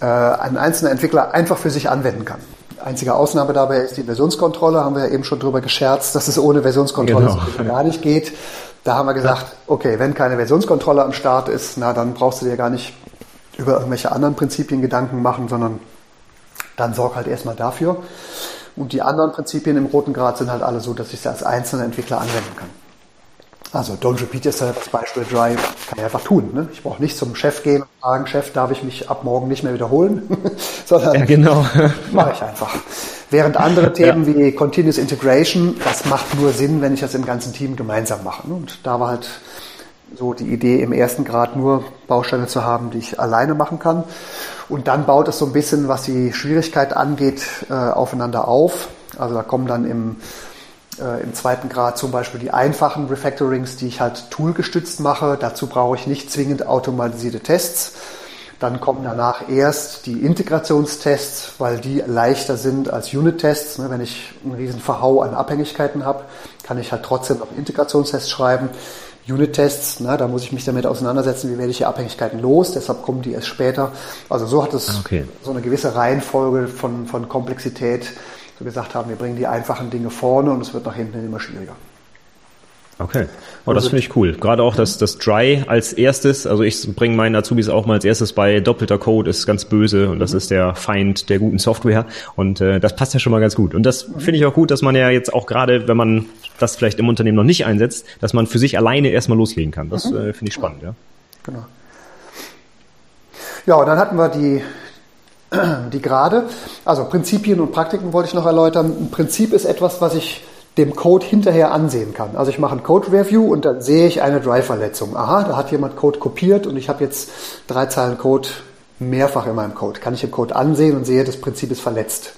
äh, ein einzelner Entwickler einfach für sich anwenden kann. Einzige Ausnahme dabei ist die Versionskontrolle, haben wir ja eben schon drüber gescherzt, dass es ohne Versionskontrolle genau. gar nicht geht. Da haben wir gesagt, okay, wenn keine Versionskontrolle am Start ist, na dann brauchst du dir gar nicht über irgendwelche anderen Prinzipien Gedanken machen, sondern dann sorg halt erstmal dafür. Und die anderen Prinzipien im roten Grad sind halt alle so, dass ich sie als einzelner Entwickler anwenden kann. Also don't repeat yourself als Beispiel Drive kann ich einfach tun. Ne? Ich brauche nicht zum Chef gehen und sagen, Chef, darf ich mich ab morgen nicht mehr wiederholen, sondern ja, genau. mache ich einfach. Während andere Themen ja. wie Continuous Integration, das macht nur Sinn, wenn ich das im ganzen Team gemeinsam mache. Ne? Und da war halt so die Idee, im ersten Grad nur Bausteine zu haben, die ich alleine machen kann. Und dann baut es so ein bisschen, was die Schwierigkeit angeht, äh, aufeinander auf. Also da kommen dann im äh, im zweiten Grad zum Beispiel die einfachen Refactorings, die ich halt toolgestützt mache. Dazu brauche ich nicht zwingend automatisierte Tests. Dann kommen danach erst die Integrationstests, weil die leichter sind als Unit-Tests. Ne, wenn ich einen riesen Verhau an Abhängigkeiten habe, kann ich halt trotzdem noch Integrationstests schreiben. Unit-Tests, ne, da muss ich mich damit auseinandersetzen, wie werde ich die Abhängigkeiten los, deshalb kommen die erst später. Also so hat es okay. so eine gewisse Reihenfolge von, von Komplexität, wir gesagt haben, wir bringen die einfachen Dinge vorne und es wird nach hinten immer schwieriger. Okay. Oh, das finde ich cool. Gerade auch das, das Dry als erstes. Also ich bringe meinen Azubis auch mal als erstes bei doppelter Code ist ganz böse und das mhm. ist der Feind der guten Software. Und äh, das passt ja schon mal ganz gut. Und das mhm. finde ich auch gut, dass man ja jetzt auch gerade, wenn man das vielleicht im Unternehmen noch nicht einsetzt, dass man für sich alleine erstmal loslegen kann. Das mhm. äh, finde ich spannend, ja. Genau. Ja, und dann hatten wir die, die gerade, also Prinzipien und Praktiken wollte ich noch erläutern. Ein Prinzip ist etwas, was ich dem Code hinterher ansehen kann. Also ich mache ein Code-Review und dann sehe ich eine Drive-Verletzung. Aha, da hat jemand Code kopiert und ich habe jetzt drei Zeilen Code mehrfach in meinem Code. Kann ich im Code ansehen und sehe, das Prinzip ist verletzt.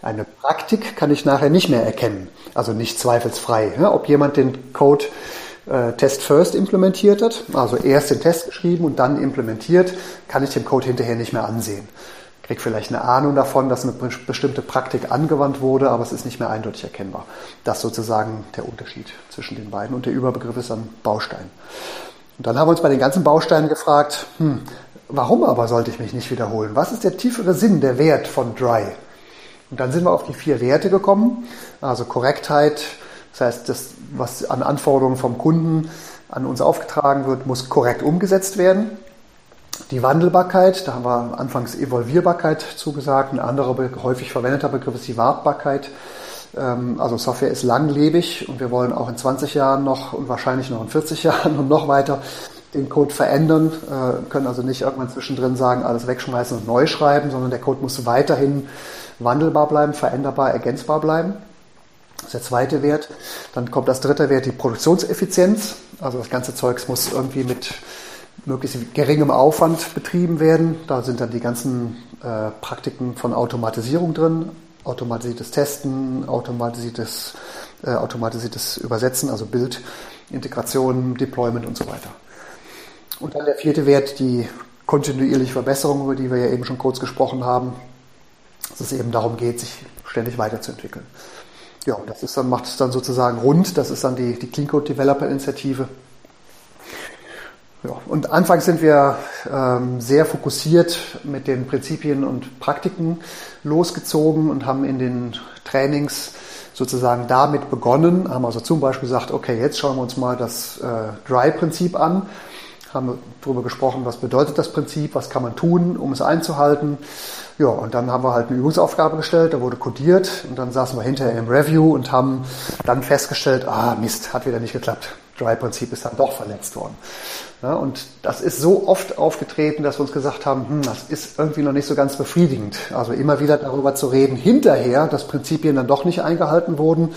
Eine Praktik kann ich nachher nicht mehr erkennen, also nicht zweifelsfrei. Ob jemand den Code äh, Test First implementiert hat, also erst den Test geschrieben und dann implementiert, kann ich dem Code hinterher nicht mehr ansehen kriege vielleicht eine Ahnung davon, dass eine bestimmte Praktik angewandt wurde, aber es ist nicht mehr eindeutig erkennbar. Das ist sozusagen der Unterschied zwischen den beiden. Und der Überbegriff ist dann Baustein. Und dann haben wir uns bei den ganzen Bausteinen gefragt, hm, warum aber sollte ich mich nicht wiederholen? Was ist der tiefere Sinn, der Wert von Dry? Und dann sind wir auf die vier Werte gekommen, also Korrektheit, das heißt, das, was an Anforderungen vom Kunden an uns aufgetragen wird, muss korrekt umgesetzt werden. Die Wandelbarkeit, da haben wir anfangs Evolvierbarkeit zugesagt. Ein anderer häufig verwendeter Begriff ist die Wartbarkeit. Ähm, also Software ist langlebig und wir wollen auch in 20 Jahren noch und wahrscheinlich noch in 40 Jahren und noch weiter den Code verändern, äh, können also nicht irgendwann zwischendrin sagen, alles wegschmeißen und neu schreiben, sondern der Code muss weiterhin wandelbar bleiben, veränderbar, ergänzbar bleiben. Das ist der zweite Wert. Dann kommt das dritte Wert, die Produktionseffizienz. Also das ganze Zeugs muss irgendwie mit möglichst geringem Aufwand betrieben werden. Da sind dann die ganzen äh, Praktiken von Automatisierung drin. automatisiertes Testen, automatisiertes, äh, automatisiertes Übersetzen, also Bildintegration, Deployment und so weiter. Und dann der vierte Wert, die kontinuierliche Verbesserung, über die wir ja eben schon kurz gesprochen haben, dass es eben darum geht, sich ständig weiterzuentwickeln. Ja, und das ist dann, macht es dann sozusagen rund, das ist dann die, die Clean Code Developer Initiative. Ja, und anfangs sind wir ähm, sehr fokussiert mit den Prinzipien und Praktiken losgezogen und haben in den Trainings sozusagen damit begonnen, haben also zum Beispiel gesagt, okay, jetzt schauen wir uns mal das äh, Dry-Prinzip an, haben darüber gesprochen, was bedeutet das Prinzip, was kann man tun, um es einzuhalten. Ja, und dann haben wir halt eine Übungsaufgabe gestellt, da wurde codiert und dann saßen wir hinterher im Review und haben dann festgestellt, ah Mist, hat wieder nicht geklappt. Dry-Prinzip ist dann doch verletzt worden. Ja, und das ist so oft aufgetreten, dass wir uns gesagt haben, hm, das ist irgendwie noch nicht so ganz befriedigend. Also immer wieder darüber zu reden, hinterher, dass Prinzipien dann doch nicht eingehalten wurden,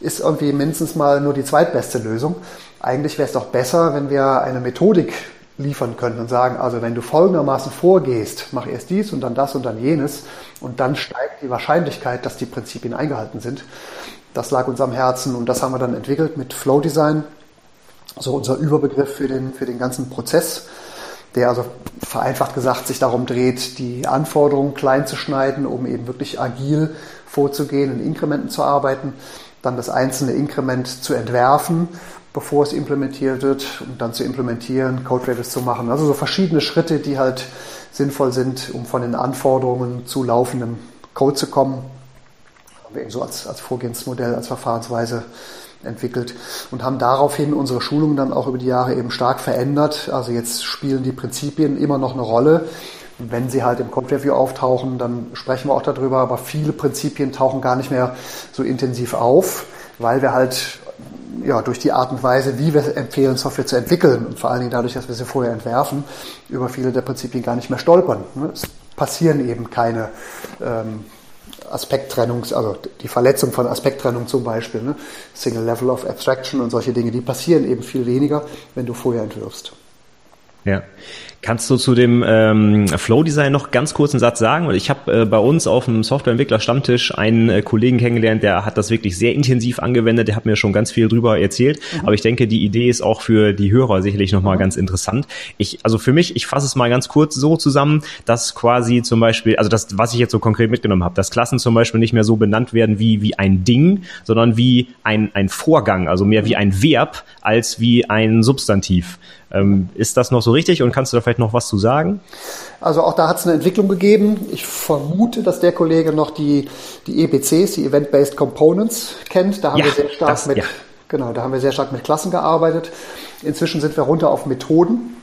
ist irgendwie mindestens mal nur die zweitbeste Lösung. Eigentlich wäre es doch besser, wenn wir eine Methodik liefern können und sagen, also wenn du folgendermaßen vorgehst, mach erst dies und dann das und dann jenes und dann steigt die Wahrscheinlichkeit, dass die Prinzipien eingehalten sind. Das lag uns am Herzen und das haben wir dann entwickelt mit Flow Design so unser Überbegriff für den, für den ganzen Prozess, der also vereinfacht gesagt sich darum dreht, die Anforderungen klein zu schneiden, um eben wirklich agil vorzugehen, in Inkrementen zu arbeiten, dann das einzelne Inkrement zu entwerfen, bevor es implementiert wird und dann zu implementieren, Code Reviews zu machen. Also so verschiedene Schritte, die halt sinnvoll sind, um von den Anforderungen zu laufendem Code zu kommen. Haben wir eben so als, als Vorgehensmodell, als Verfahrensweise entwickelt und haben daraufhin unsere Schulungen dann auch über die Jahre eben stark verändert. Also jetzt spielen die Prinzipien immer noch eine Rolle. Wenn sie halt im Code Review auftauchen, dann sprechen wir auch darüber, aber viele Prinzipien tauchen gar nicht mehr so intensiv auf, weil wir halt ja, durch die Art und Weise, wie wir empfehlen, Software zu entwickeln und vor allen Dingen dadurch, dass wir sie vorher entwerfen, über viele der Prinzipien gar nicht mehr stolpern. Es passieren eben keine ähm, Aspekttrennung, also die Verletzung von Aspekttrennung zum Beispiel, ne? Single Level of Abstraction und solche Dinge, die passieren eben viel weniger, wenn du vorher entwirfst. Ja. Kannst du zu dem ähm, Flow-Design noch ganz kurz einen Satz sagen? Ich habe äh, bei uns auf dem Softwareentwickler-Stammtisch einen äh, Kollegen kennengelernt, der hat das wirklich sehr intensiv angewendet, der hat mir schon ganz viel drüber erzählt. Mhm. Aber ich denke, die Idee ist auch für die Hörer sicherlich nochmal mhm. ganz interessant. Ich, also für mich, ich fasse es mal ganz kurz so zusammen, dass quasi zum Beispiel, also das, was ich jetzt so konkret mitgenommen habe, dass Klassen zum Beispiel nicht mehr so benannt werden wie, wie ein Ding, sondern wie ein, ein Vorgang, also mehr wie ein Verb als wie ein Substantiv. Ähm, ist das noch so richtig und kannst du da vielleicht noch was zu sagen? Also auch da hat es eine Entwicklung gegeben. Ich vermute, dass der Kollege noch die, die EBCs, die Event-Based Components, kennt. Da haben ja, wir sehr stark das, mit, ja. genau, da haben wir sehr stark mit Klassen gearbeitet. Inzwischen sind wir runter auf Methoden.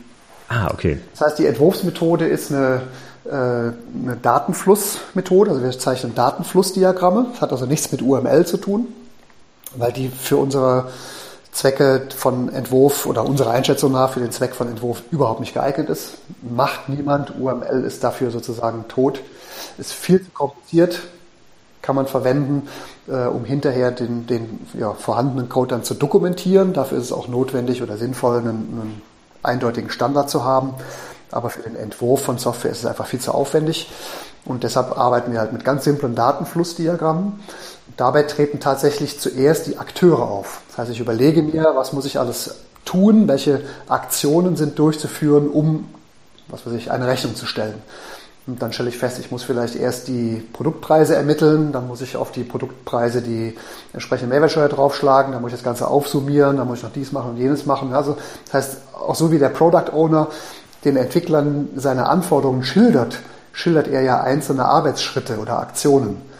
Ah, okay. Das heißt, die Entwurfsmethode ist eine, äh, eine Datenflussmethode. Also wir zeichnen Datenflussdiagramme. Das hat also nichts mit UML zu tun, weil die für unsere Zwecke von Entwurf oder unserer Einschätzung nach für den Zweck von Entwurf überhaupt nicht geeignet ist. Macht niemand. UML ist dafür sozusagen tot. Ist viel zu kompliziert. Kann man verwenden, äh, um hinterher den, den ja, vorhandenen Code dann zu dokumentieren. Dafür ist es auch notwendig oder sinnvoll, einen, einen eindeutigen Standard zu haben. Aber für den Entwurf von Software ist es einfach viel zu aufwendig. Und deshalb arbeiten wir halt mit ganz simplen Datenflussdiagrammen. Dabei treten tatsächlich zuerst die Akteure auf. Das heißt, ich überlege mir, was muss ich alles tun, welche Aktionen sind durchzuführen, um, was weiß ich, eine Rechnung zu stellen. Und dann stelle ich fest, ich muss vielleicht erst die Produktpreise ermitteln, dann muss ich auf die Produktpreise die entsprechende Mehrwertsteuer draufschlagen, dann muss ich das Ganze aufsummieren, dann muss ich noch dies machen und jenes machen. Also das heißt, auch so wie der Product Owner den Entwicklern seine Anforderungen schildert, schildert er ja einzelne Arbeitsschritte oder Aktionen.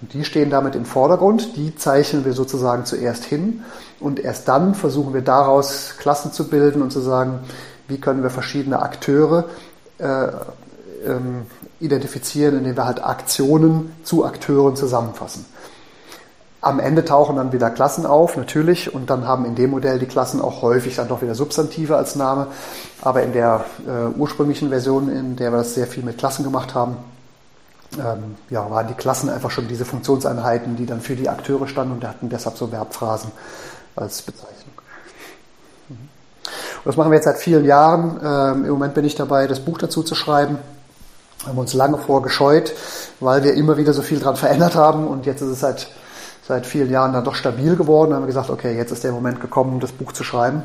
Und die stehen damit im Vordergrund, die zeichnen wir sozusagen zuerst hin und erst dann versuchen wir daraus Klassen zu bilden und zu sagen, wie können wir verschiedene Akteure äh, ähm, identifizieren, indem wir halt Aktionen zu Akteuren zusammenfassen. Am Ende tauchen dann wieder Klassen auf, natürlich, und dann haben in dem Modell die Klassen auch häufig dann doch wieder Substantive als Name. Aber in der äh, ursprünglichen Version, in der wir das sehr viel mit Klassen gemacht haben, ähm, ja, waren die Klassen einfach schon diese Funktionseinheiten, die dann für die Akteure standen und hatten deshalb so Verbphrasen als Bezeichnung. Mhm. Und das machen wir jetzt seit vielen Jahren. Ähm, Im Moment bin ich dabei, das Buch dazu zu schreiben. Haben wir uns lange vorgescheut, weil wir immer wieder so viel dran verändert haben und jetzt ist es seit, seit vielen Jahren dann doch stabil geworden. Da haben wir gesagt, okay, jetzt ist der Moment gekommen, das Buch zu schreiben.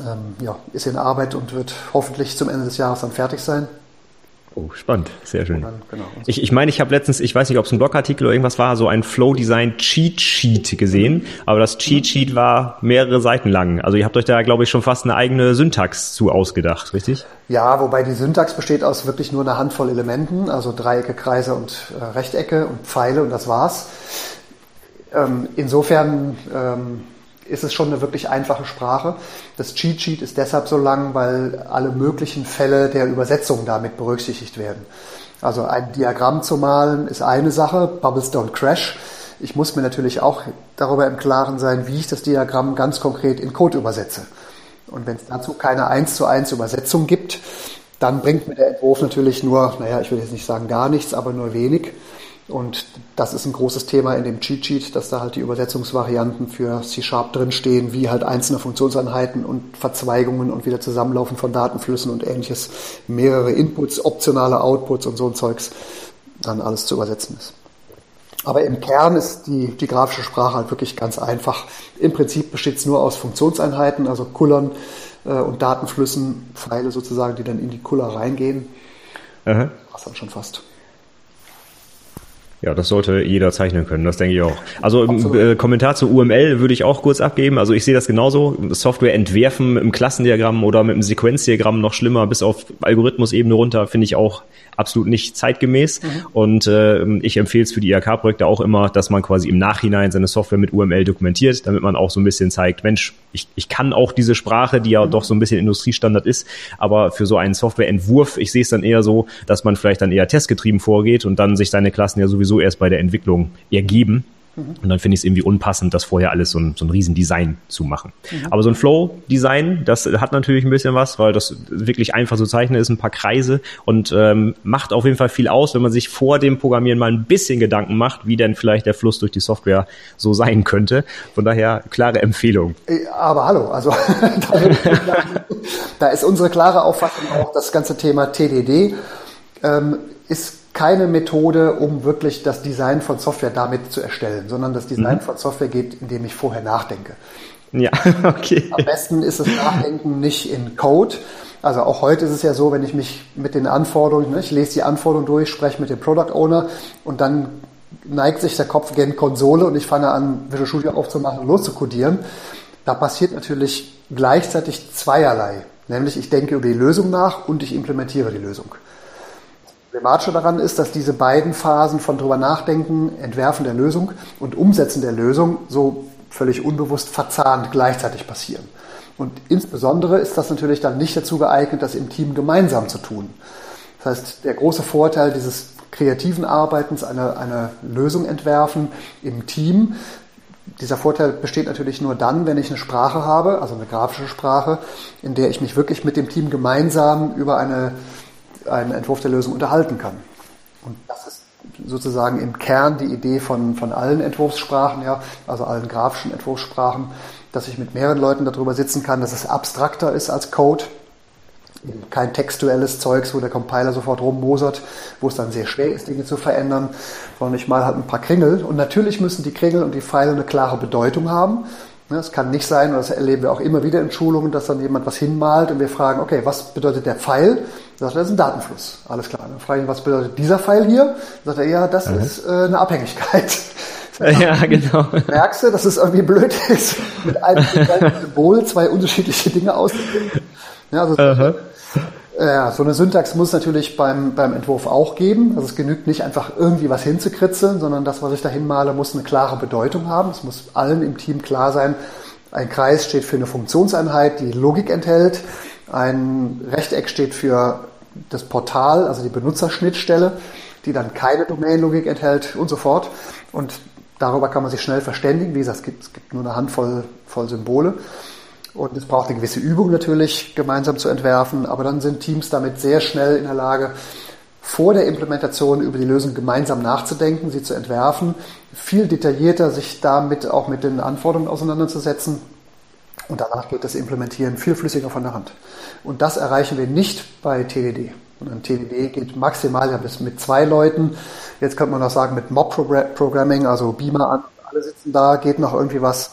Ähm, ja, ist in Arbeit und wird hoffentlich zum Ende des Jahres dann fertig sein. Oh, spannend, sehr schön. Dann, genau. Ich, ich meine, ich habe letztens, ich weiß nicht, ob es ein Blogartikel oder irgendwas war, so ein Flow Design Cheat Sheet gesehen, aber das Cheat Sheet war mehrere Seiten lang. Also ihr habt euch da, glaube ich, schon fast eine eigene Syntax zu ausgedacht, richtig? Ja, wobei die Syntax besteht aus wirklich nur einer Handvoll Elementen, also Dreiecke, Kreise und äh, Rechtecke und Pfeile und das war's. Ähm, insofern ähm, ist es schon eine wirklich einfache Sprache. Das Cheat Sheet ist deshalb so lang, weil alle möglichen Fälle der Übersetzung damit berücksichtigt werden. Also ein Diagramm zu malen ist eine Sache, Bubbles don't crash. Ich muss mir natürlich auch darüber im Klaren sein, wie ich das Diagramm ganz konkret in Code übersetze. Und wenn es dazu keine 1 zu 1 Übersetzung gibt, dann bringt mir der Entwurf natürlich nur, naja, ich will jetzt nicht sagen gar nichts, aber nur wenig. Und das ist ein großes Thema in dem Cheat Sheet, dass da halt die Übersetzungsvarianten für C-Sharp drinstehen, wie halt einzelne Funktionseinheiten und Verzweigungen und wieder Zusammenlaufen von Datenflüssen und ähnliches, mehrere Inputs, optionale Outputs und so ein Zeugs dann alles zu übersetzen ist. Aber im Kern ist die, die grafische Sprache halt wirklich ganz einfach. Im Prinzip besteht es nur aus Funktionseinheiten, also Kullern äh, und Datenflüssen, Pfeile sozusagen, die dann in die Kuller reingehen. Aha. Das dann schon fast. Ja, das sollte jeder zeichnen können, das denke ich auch. Also im äh, Kommentar zu UML würde ich auch kurz abgeben. Also ich sehe das genauso. Software entwerfen mit einem Klassendiagramm oder mit einem Sequenzdiagramm noch schlimmer, bis auf Algorithmusebene runter, finde ich auch absolut nicht zeitgemäß. Mhm. Und äh, ich empfehle es für die IHK-Projekte auch immer, dass man quasi im Nachhinein seine Software mit UML dokumentiert, damit man auch so ein bisschen zeigt, Mensch, ich, ich kann auch diese Sprache, die ja mhm. doch so ein bisschen Industriestandard ist, aber für so einen Softwareentwurf, ich sehe es dann eher so, dass man vielleicht dann eher testgetrieben vorgeht und dann sich seine Klassen ja sowieso erst bei der Entwicklung ergeben und dann finde ich es irgendwie unpassend, das vorher alles so ein, so ein Riesendesign zu machen. Mhm. Aber so ein Flow-Design, das hat natürlich ein bisschen was, weil das wirklich einfach zu zeichnen ist, ein paar Kreise und ähm, macht auf jeden Fall viel aus, wenn man sich vor dem Programmieren mal ein bisschen Gedanken macht, wie denn vielleicht der Fluss durch die Software so sein könnte. Von daher klare Empfehlung. Äh, aber hallo, also da ist unsere klare Auffassung auch das ganze Thema TDD ähm, ist keine Methode, um wirklich das Design von Software damit zu erstellen, sondern das Design mhm. von Software geht, indem ich vorher nachdenke. Ja, okay. Am besten ist das Nachdenken nicht in Code. Also auch heute ist es ja so, wenn ich mich mit den Anforderungen, ne, ich lese die Anforderungen durch, spreche mit dem Product Owner und dann neigt sich der Kopf gen Konsole und ich fange an, Visual Studio aufzumachen und loszukodieren. Da passiert natürlich gleichzeitig zweierlei. Nämlich ich denke über die Lösung nach und ich implementiere die Lösung. Problematische daran ist, dass diese beiden Phasen von drüber nachdenken, Entwerfen der Lösung und Umsetzen der Lösung so völlig unbewusst verzahnt gleichzeitig passieren. Und insbesondere ist das natürlich dann nicht dazu geeignet, das im Team gemeinsam zu tun. Das heißt, der große Vorteil dieses kreativen Arbeitens, eine, eine Lösung entwerfen im Team, dieser Vorteil besteht natürlich nur dann, wenn ich eine Sprache habe, also eine grafische Sprache, in der ich mich wirklich mit dem Team gemeinsam über eine einen Entwurf der Lösung unterhalten kann. Und das ist sozusagen im Kern die Idee von, von allen Entwurfssprachen, ja, also allen grafischen Entwurfssprachen, dass ich mit mehreren Leuten darüber sitzen kann, dass es abstrakter ist als Code. Kein textuelles Zeugs, wo der Compiler sofort rummosert, wo es dann sehr schwer ist, Dinge zu verändern, sondern ich mal halt ein paar Kringel. Und natürlich müssen die Kringel und die Pfeile eine klare Bedeutung haben. Es kann nicht sein, und das erleben wir auch immer wieder in Schulungen, dass dann jemand was hinmalt und wir fragen, okay, was bedeutet der Pfeil? Sagt er, das ist ein Datenfluss. Alles klar. Dann frage ich ihn, was bedeutet dieser Pfeil hier? Dann sagt er, ja, das mhm. ist äh, eine Abhängigkeit. Ja, genau. Merkst du, dass es irgendwie blöd ist, mit einem Symbol zwei unterschiedliche Dinge auszudrücken? Ja, also ja, so eine Syntax muss natürlich beim, beim Entwurf auch geben. Also es genügt nicht einfach irgendwie was hinzukritzeln, sondern das, was ich da hinmale, muss eine klare Bedeutung haben. Es muss allen im Team klar sein, ein Kreis steht für eine Funktionseinheit, die Logik enthält. Ein Rechteck steht für das Portal, also die Benutzerschnittstelle, die dann keine Domain-Logik enthält und so fort. Und darüber kann man sich schnell verständigen. Wie gesagt, es gibt, es gibt nur eine Handvoll voll Symbole. Und es braucht eine gewisse Übung natürlich, gemeinsam zu entwerfen. Aber dann sind Teams damit sehr schnell in der Lage, vor der Implementation über die Lösung gemeinsam nachzudenken, sie zu entwerfen, viel detaillierter sich damit auch mit den Anforderungen auseinanderzusetzen. Und danach geht das Implementieren viel flüssiger von der Hand. Und das erreichen wir nicht bei TDD. Und ein TDD geht maximal ja bis mit zwei Leuten. Jetzt könnte man noch sagen mit Mob-Programming, also Beamer an, alle sitzen da, geht noch irgendwie was.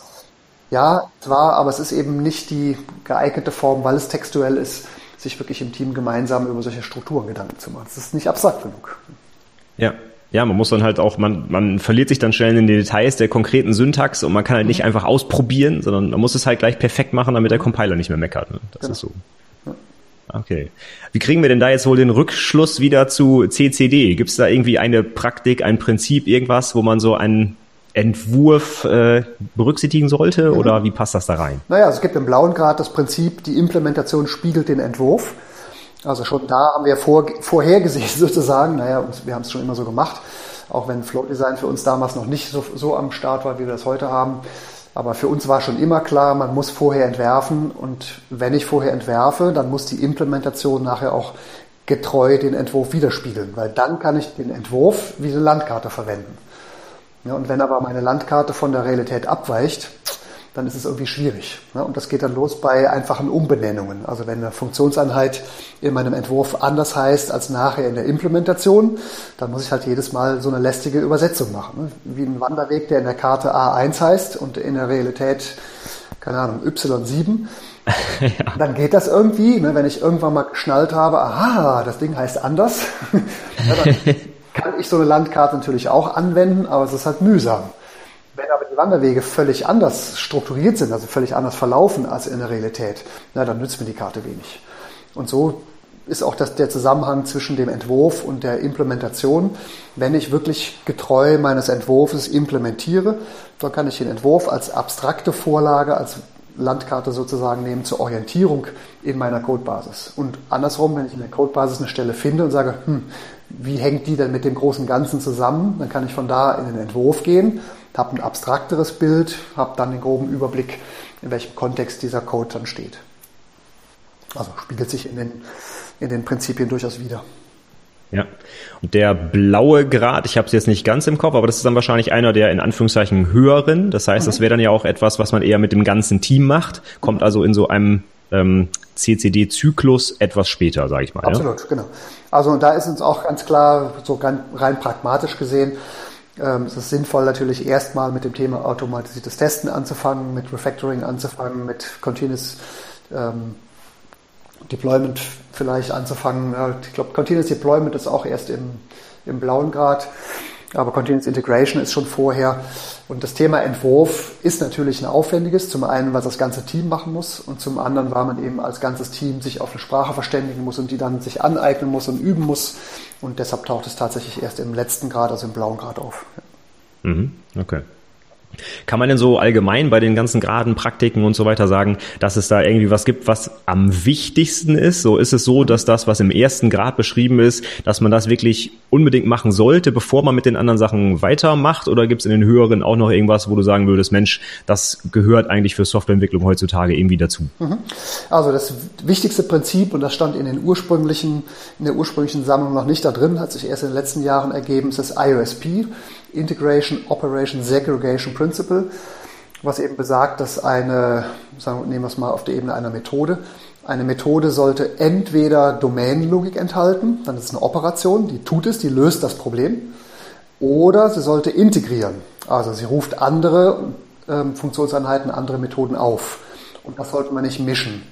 Ja, zwar, aber es ist eben nicht die geeignete Form, weil es textuell ist, sich wirklich im Team gemeinsam über solche Strukturen Gedanken zu machen. Es ist nicht abstrakt genug. Ja, ja, man muss dann halt auch, man, man verliert sich dann schnell in den Details der konkreten Syntax und man kann halt nicht mhm. einfach ausprobieren, sondern man muss es halt gleich perfekt machen, damit der Compiler nicht mehr meckert. Ne? Das genau. ist so. Okay. Wie kriegen wir denn da jetzt wohl den Rückschluss wieder zu CCD? Gibt es da irgendwie eine Praktik, ein Prinzip, irgendwas, wo man so einen Entwurf äh, berücksichtigen sollte mhm. oder wie passt das da rein? Naja, also es gibt im blauen Grad das Prinzip, die Implementation spiegelt den Entwurf. Also schon da haben wir vor, vorhergesehen sozusagen, naja, wir haben es schon immer so gemacht, auch wenn Flow Design für uns damals noch nicht so, so am Start war, wie wir das heute haben. Aber für uns war schon immer klar, man muss vorher entwerfen und wenn ich vorher entwerfe, dann muss die Implementation nachher auch getreu den Entwurf widerspiegeln, weil dann kann ich den Entwurf wie eine Landkarte verwenden. Ja, und wenn aber meine Landkarte von der Realität abweicht, dann ist es irgendwie schwierig. Ne? Und das geht dann los bei einfachen Umbenennungen. Also wenn eine Funktionseinheit in meinem Entwurf anders heißt als nachher in der Implementation, dann muss ich halt jedes Mal so eine lästige Übersetzung machen. Ne? Wie ein Wanderweg, der in der Karte A1 heißt und in der Realität, keine Ahnung, Y7. ja. Dann geht das irgendwie, ne? wenn ich irgendwann mal geschnallt habe, aha, das Ding heißt anders. dann kann ich so eine Landkarte natürlich auch anwenden, aber es ist halt mühsam. Wenn aber die Wanderwege völlig anders strukturiert sind, also völlig anders verlaufen als in der Realität, na, dann nützt mir die Karte wenig. Und so ist auch das, der Zusammenhang zwischen dem Entwurf und der Implementation. Wenn ich wirklich getreu meines Entwurfs implementiere, dann kann ich den Entwurf als abstrakte Vorlage, als Landkarte sozusagen nehmen zur Orientierung in meiner Codebasis. Und andersrum, wenn ich in der Codebasis eine Stelle finde und sage, hm, wie hängt die denn mit dem großen Ganzen zusammen, dann kann ich von da in den Entwurf gehen habe ein abstrakteres Bild, habe dann den groben Überblick, in welchem Kontext dieser Code dann steht. Also spiegelt sich in den, in den Prinzipien durchaus wieder. Ja. Und der blaue Grad, ich habe es jetzt nicht ganz im Kopf, aber das ist dann wahrscheinlich einer der in Anführungszeichen höheren. Das heißt, mhm. das wäre dann ja auch etwas, was man eher mit dem ganzen Team macht, kommt also in so einem ähm, CCD-Zyklus etwas später, sage ich mal. Absolut, ja? genau. Also da ist uns auch ganz klar, so rein pragmatisch gesehen, ähm, es ist sinnvoll, natürlich erstmal mit dem Thema automatisiertes Testen anzufangen, mit Refactoring anzufangen, mit Continuous ähm, Deployment vielleicht anzufangen. Ich glaube, Continuous Deployment ist auch erst im, im blauen Grad. Aber Continuous Integration ist schon vorher. Und das Thema Entwurf ist natürlich ein aufwendiges. Zum einen, weil das ganze Team machen muss. Und zum anderen, weil man eben als ganzes Team sich auf eine Sprache verständigen muss und die dann sich aneignen muss und üben muss. Und deshalb taucht es tatsächlich erst im letzten Grad, also im blauen Grad auf. Mhm, okay. Kann man denn so allgemein bei den ganzen geraden Praktiken und so weiter sagen, dass es da irgendwie was gibt, was am wichtigsten ist? So ist es so, dass das, was im ersten Grad beschrieben ist, dass man das wirklich unbedingt machen sollte, bevor man mit den anderen Sachen weitermacht? Oder gibt es in den höheren auch noch irgendwas, wo du sagen würdest, Mensch, das gehört eigentlich für Softwareentwicklung heutzutage irgendwie dazu? Mhm. Also das wichtigste Prinzip, und das stand in den ursprünglichen, in der ursprünglichen Sammlung noch nicht da drin, hat sich erst in den letzten Jahren ergeben, ist das IOSP. Integration Operation Segregation Principle, was eben besagt, dass eine, sagen, nehmen wir es mal auf der Ebene einer Methode, eine Methode sollte entweder Domänenlogik enthalten, dann ist es eine Operation, die tut es, die löst das Problem, oder sie sollte integrieren, also sie ruft andere ähm, Funktionseinheiten, andere Methoden auf. Und das sollte man nicht mischen.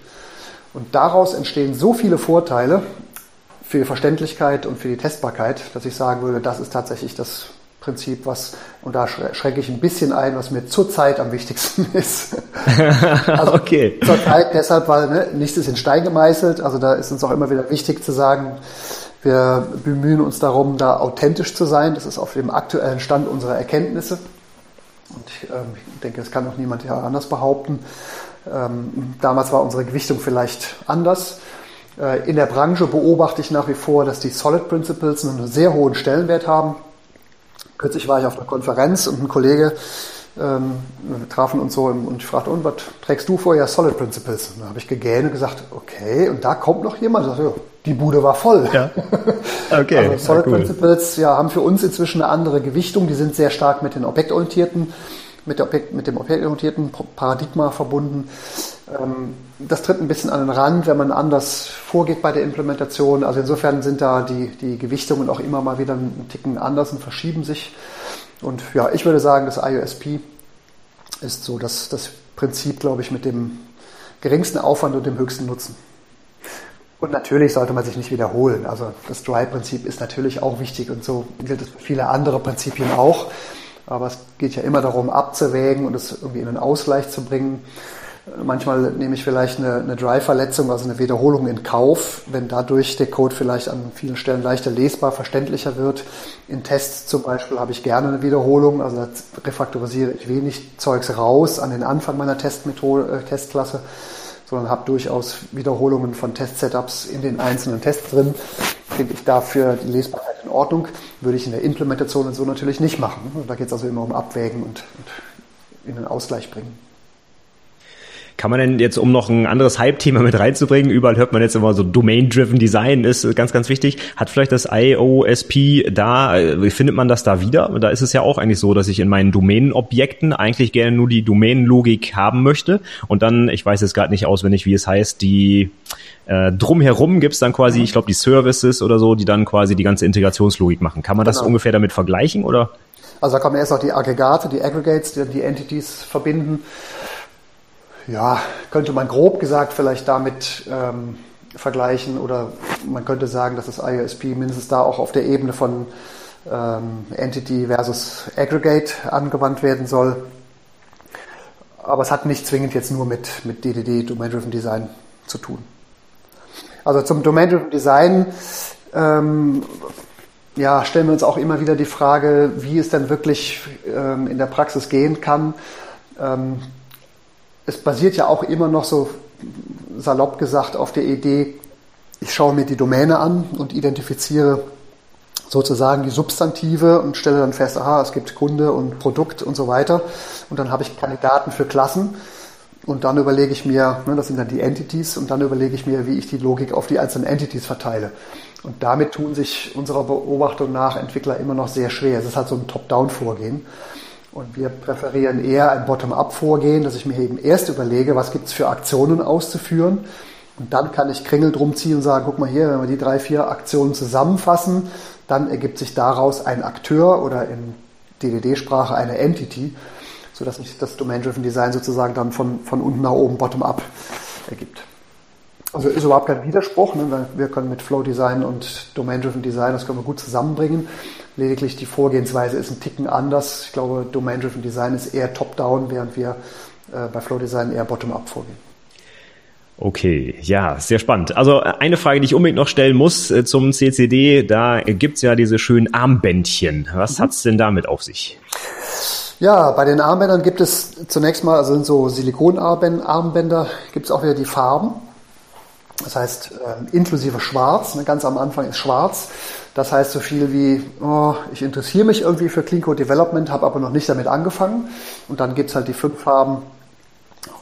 Und daraus entstehen so viele Vorteile für die Verständlichkeit und für die Testbarkeit, dass ich sagen würde, das ist tatsächlich das Prinzip, was, und da schränke ich ein bisschen ein, was mir zurzeit am wichtigsten ist. also okay. Zurzeit deshalb, weil ne, nichts ist in Stein gemeißelt. Also da ist uns auch immer wieder wichtig zu sagen, wir bemühen uns darum, da authentisch zu sein. Das ist auf dem aktuellen Stand unserer Erkenntnisse. Und ich, ähm, ich denke, das kann auch niemand ja anders behaupten. Ähm, damals war unsere Gewichtung vielleicht anders. Äh, in der Branche beobachte ich nach wie vor, dass die Solid Principles einen sehr hohen Stellenwert haben. Kürzlich war ich auf einer Konferenz und ein Kollege, ähm, wir trafen uns so und ich fragte, und was trägst du vor? Ja, Solid Principles. Und dann habe ich gegähnt und gesagt, okay, und da kommt noch jemand. Ich sagte, die Bude war voll. Ja. Okay. also Solid ja, cool. Principles ja, haben für uns inzwischen eine andere Gewichtung. Die sind sehr stark mit den objektorientierten, mit, Objekt, mit dem objektorientierten Paradigma verbunden. Ähm, das tritt ein bisschen an den Rand, wenn man anders vorgeht bei der Implementation. Also insofern sind da die, die Gewichtungen auch immer mal wieder einen Ticken anders und verschieben sich. Und ja, ich würde sagen, das IOSP ist so das, das Prinzip, glaube ich, mit dem geringsten Aufwand und dem höchsten Nutzen. Und natürlich sollte man sich nicht wiederholen. Also das Dry-Prinzip ist natürlich auch wichtig und so gilt es für viele andere Prinzipien auch. Aber es geht ja immer darum, abzuwägen und es irgendwie in einen Ausgleich zu bringen. Manchmal nehme ich vielleicht eine, eine Dry-Verletzung, also eine Wiederholung in Kauf, wenn dadurch der Code vielleicht an vielen Stellen leichter lesbar, verständlicher wird. In Tests zum Beispiel habe ich gerne eine Wiederholung, also da refaktorisiere ich wenig Zeugs raus an den Anfang meiner Testmethode, äh, Testklasse sondern habe durchaus Wiederholungen von Test-Setups in den einzelnen Tests drin. Finde ich dafür die Lesbarkeit in Ordnung. Würde ich in der Implementation und so natürlich nicht machen. Da geht es also immer um Abwägen und, und in den Ausgleich bringen. Kann man denn jetzt, um noch ein anderes Hype-Thema mit reinzubringen, überall hört man jetzt immer so Domain-Driven Design ist ganz, ganz wichtig. Hat vielleicht das IOSP da, wie findet man das da wieder? Da ist es ja auch eigentlich so, dass ich in meinen Domänenobjekten eigentlich gerne nur die Domänenlogik haben möchte und dann, ich weiß jetzt gerade nicht auswendig, wie es heißt, die äh, drumherum gibt's dann quasi, ich glaube, die Services oder so, die dann quasi die ganze Integrationslogik machen. Kann man das genau. ungefähr damit vergleichen oder? Also da kommen erst noch die Aggregate, die Aggregates, die die Entities verbinden ja, könnte man grob gesagt vielleicht damit ähm, vergleichen oder man könnte sagen, dass das IOSP mindestens da auch auf der Ebene von ähm, Entity versus Aggregate angewandt werden soll. Aber es hat nicht zwingend jetzt nur mit, mit DDD, Domain-Driven Design, zu tun. Also zum Domain-Driven Design ähm, ja, stellen wir uns auch immer wieder die Frage, wie es denn wirklich ähm, in der Praxis gehen kann. Ähm, es basiert ja auch immer noch so salopp gesagt auf der Idee, ich schaue mir die Domäne an und identifiziere sozusagen die Substantive und stelle dann fest, aha, es gibt Kunde und Produkt und so weiter. Und dann habe ich Kandidaten für Klassen. Und dann überlege ich mir, ne, das sind dann die Entities, und dann überlege ich mir, wie ich die Logik auf die einzelnen Entities verteile. Und damit tun sich unserer Beobachtung nach Entwickler immer noch sehr schwer. Es ist halt so ein Top-Down-Vorgehen. Und wir präferieren eher ein Bottom-up-Vorgehen, dass ich mir eben erst überlege, was gibt es für Aktionen auszuführen. Und dann kann ich Kringel drum ziehen und sagen, guck mal hier, wenn wir die drei, vier Aktionen zusammenfassen, dann ergibt sich daraus ein Akteur oder in DDD-Sprache eine Entity, sodass sich das Domain-Driven Design sozusagen dann von, von unten nach oben bottom-up ergibt. Also ist überhaupt kein Widerspruch, ne? weil wir können mit Flow Design und Domain-Driven Design, das können wir gut zusammenbringen. Lediglich die Vorgehensweise ist ein Ticken anders. Ich glaube, Domain-Driven Design ist eher top-down, während wir äh, bei Flow Design eher bottom-up vorgehen. Okay, ja, sehr spannend. Also äh, eine Frage, die ich unbedingt noch stellen muss äh, zum CCD, da gibt's ja diese schönen Armbändchen. Was mhm. hat's denn damit auf sich? Ja, bei den Armbändern gibt es zunächst mal, also sind so Silikonarmbänder, gibt es auch wieder die Farben. Das heißt, äh, inklusive Schwarz, ne, ganz am Anfang ist Schwarz. Das heißt so viel wie, oh, ich interessiere mich irgendwie für Clean Code Development, habe aber noch nicht damit angefangen. Und dann gibt's halt die fünf Farben,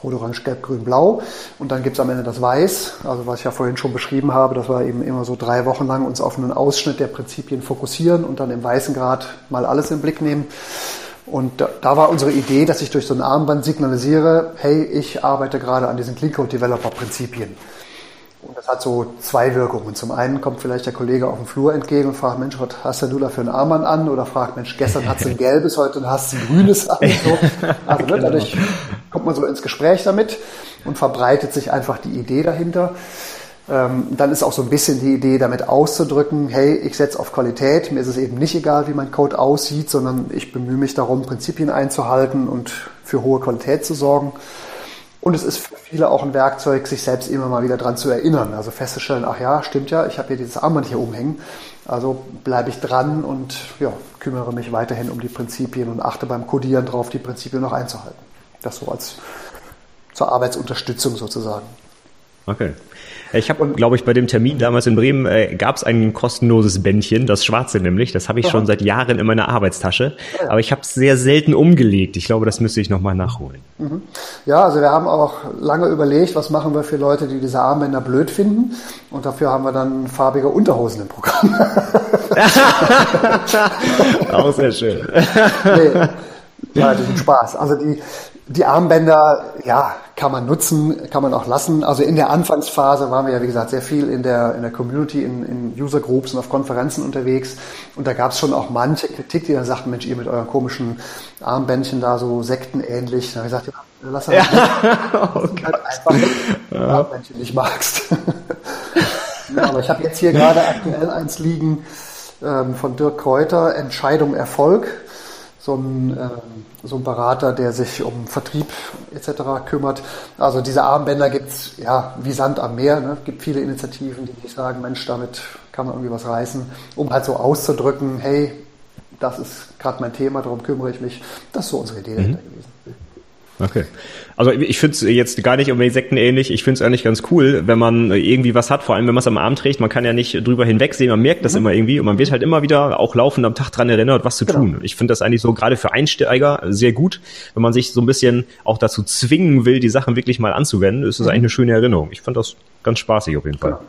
Rot, Orange, Gelb, Grün, Blau. Und dann gibt's am Ende das Weiß, also was ich ja vorhin schon beschrieben habe, dass wir eben immer so drei Wochen lang uns auf einen Ausschnitt der Prinzipien fokussieren und dann im weißen Grad mal alles im Blick nehmen. Und da, da, war unsere Idee, dass ich durch so ein Armband signalisiere, hey, ich arbeite gerade an diesen Clean Code Developer Prinzipien. Und das hat so zwei Wirkungen. Zum einen kommt vielleicht der Kollege auf dem Flur entgegen und fragt, Mensch, was hast denn du da für einen Armband an? Oder fragt, Mensch, gestern hast du ein gelbes, heute hast du ein grünes an. So. Also ne, genau. dadurch kommt man so ins Gespräch damit und verbreitet sich einfach die Idee dahinter. Ähm, dann ist auch so ein bisschen die Idee, damit auszudrücken, hey, ich setze auf Qualität, mir ist es eben nicht egal, wie mein Code aussieht, sondern ich bemühe mich darum, Prinzipien einzuhalten und für hohe Qualität zu sorgen. Und es ist für viele auch ein Werkzeug, sich selbst immer mal wieder dran zu erinnern. Also festzustellen, ach ja, stimmt ja, ich habe hier dieses Armband hier umhängen. Also bleibe ich dran und ja, kümmere mich weiterhin um die Prinzipien und achte beim Codieren darauf, die Prinzipien noch einzuhalten. Das so als zur Arbeitsunterstützung sozusagen. Okay. Ich habe, glaube ich, bei dem Termin damals in Bremen äh, gab es ein kostenloses Bändchen, das schwarze nämlich. Das habe ich schon seit Jahren in meiner Arbeitstasche. Aber ich habe es sehr selten umgelegt. Ich glaube, das müsste ich nochmal nachholen. Mhm. Ja, also wir haben auch lange überlegt, was machen wir für Leute, die diese Armbänder blöd finden. Und dafür haben wir dann farbige Unterhosen im Programm. auch sehr schön. nee, ja, das ist Spaß. Also die, Die Armbänder, ja, kann man nutzen, kann man auch lassen. Also in der Anfangsphase waren wir ja, wie gesagt, sehr viel in der, in der Community, in, in User Groups und auf Konferenzen unterwegs. Und da gab es schon auch manche Kritik, die dann sagten, Mensch, ihr mit euren komischen Armbändchen da so sektenähnlich. Da habe ich gesagt, ja, lass das ja. oh halt einfach ja. Armbändchen nicht magst. ja, aber ich habe jetzt hier gerade aktuell eins liegen ähm, von Dirk Kräuter, Entscheidung Erfolg so ein, äh, so ein Berater, der sich um Vertrieb etc. kümmert. Also diese Armbänder gibt es ja, wie Sand am Meer. Ne? Es gibt viele Initiativen, die sich sagen, Mensch, damit kann man irgendwie was reißen, um halt so auszudrücken, hey, das ist gerade mein Thema, darum kümmere ich mich. Das ist so unsere Idee mhm. gewesen. Okay. Also ich finde es jetzt gar nicht unbedingt sektenähnlich. Ich finde es eigentlich ganz cool, wenn man irgendwie was hat, vor allem wenn man es am Arm trägt. Man kann ja nicht drüber hinwegsehen, man merkt das mhm. immer irgendwie und man wird halt immer wieder auch laufend am Tag dran erinnert, was zu genau. tun. Ich finde das eigentlich so gerade für Einsteiger sehr gut, wenn man sich so ein bisschen auch dazu zwingen will, die Sachen wirklich mal anzuwenden. Ist das mhm. eigentlich eine schöne Erinnerung. Ich fand das ganz spaßig auf jeden Fall. Genau.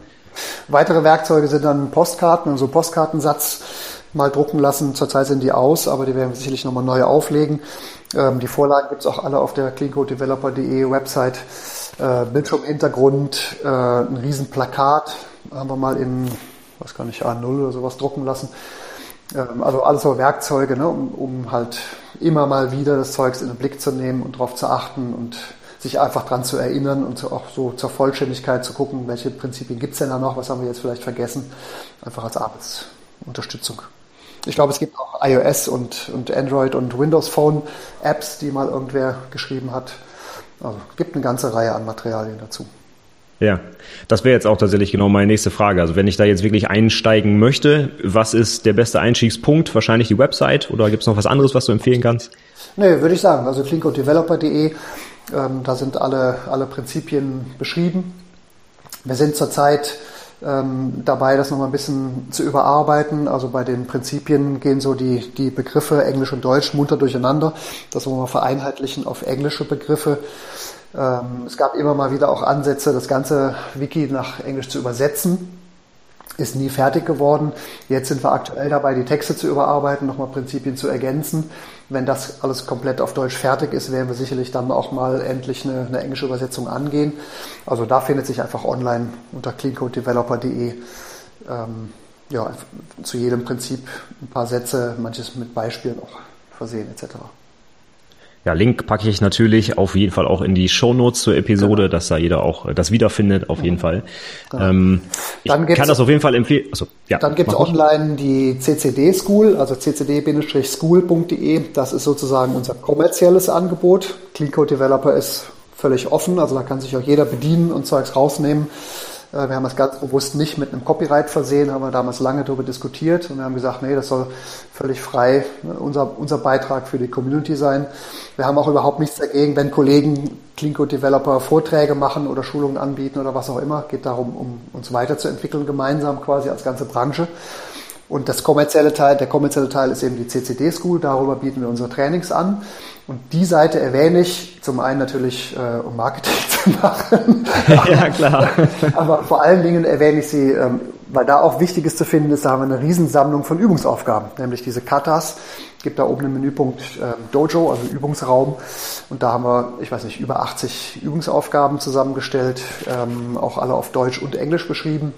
Weitere Werkzeuge sind dann Postkarten, also Postkartensatz mal drucken lassen. Zurzeit sind die aus, aber die werden wir sicherlich nochmal neu auflegen. Ähm, die Vorlagen gibt es auch alle auf der cleancodedeveloper.de Website. Äh, Bildschirmhintergrund, äh, ein riesen Plakat haben wir mal in, was kann ich, A0 oder sowas drucken lassen. Ähm, also alles so Werkzeuge, ne, um, um halt immer mal wieder das Zeugs in den Blick zu nehmen und darauf zu achten und sich einfach dran zu erinnern und auch so zur Vollständigkeit zu gucken, welche Prinzipien gibt es denn da noch, was haben wir jetzt vielleicht vergessen, einfach als Arbeitsunterstützung. Ich glaube, es gibt auch iOS und, und Android und Windows Phone Apps, die mal irgendwer geschrieben hat. Also es gibt eine ganze Reihe an Materialien dazu. Ja, das wäre jetzt auch tatsächlich genau meine nächste Frage. Also wenn ich da jetzt wirklich einsteigen möchte, was ist der beste Einstiegspunkt? Wahrscheinlich die Website oder gibt es noch was anderes, was du empfehlen kannst? Nee, würde ich sagen. Also cleancodedeveloper.de, ähm, da sind alle, alle Prinzipien beschrieben. Wir sind zurzeit ähm, dabei, das nochmal ein bisschen zu überarbeiten. Also bei den Prinzipien gehen so die, die Begriffe Englisch und Deutsch munter durcheinander. Das wollen wir vereinheitlichen auf englische Begriffe. Ähm, es gab immer mal wieder auch Ansätze, das ganze Wiki nach Englisch zu übersetzen ist nie fertig geworden. Jetzt sind wir aktuell dabei, die Texte zu überarbeiten, nochmal Prinzipien zu ergänzen. Wenn das alles komplett auf Deutsch fertig ist, werden wir sicherlich dann auch mal endlich eine, eine englische Übersetzung angehen. Also da findet sich einfach online unter cleancodedeveloper.de ähm, ja, zu jedem Prinzip ein paar Sätze, manches mit Beispielen auch versehen etc. Ja, Link packe ich natürlich auf jeden Fall auch in die Show Notes zur Episode, genau. dass da jeder auch äh, das wiederfindet, auf jeden mhm. Fall. Genau. Ähm, ich dann kann das auf jeden Fall empfehlen. Also, ja, dann gibt es online die CCD School, also ccd-school.de. Das ist sozusagen unser kommerzielles Angebot. Clean Code Developer ist völlig offen, also da kann sich auch jeder bedienen und Zeugs rausnehmen. Äh, wir haben das ganz bewusst nicht mit einem Copyright versehen, haben wir damals lange darüber diskutiert und wir haben gesagt, nee, das soll völlig frei ne, unser, unser Beitrag für die Community sein. Wir haben auch überhaupt nichts dagegen, wenn Kollegen Code Developer Vorträge machen oder Schulungen anbieten oder was auch immer. Geht darum, um uns weiterzuentwickeln gemeinsam quasi als ganze Branche. Und das kommerzielle Teil, der kommerzielle Teil ist eben die CCD School. Darüber bieten wir unsere Trainings an. Und die Seite erwähne ich zum einen natürlich, äh, um Marketing zu machen. ja, klar. Aber vor allen Dingen erwähne ich sie, ähm, weil da auch Wichtiges zu finden ist, da haben wir eine Riesensammlung von Übungsaufgaben, nämlich diese Katas. Gibt da oben einen Menüpunkt äh, Dojo, also Übungsraum. Und da haben wir, ich weiß nicht, über 80 Übungsaufgaben zusammengestellt, ähm, auch alle auf Deutsch und Englisch beschrieben.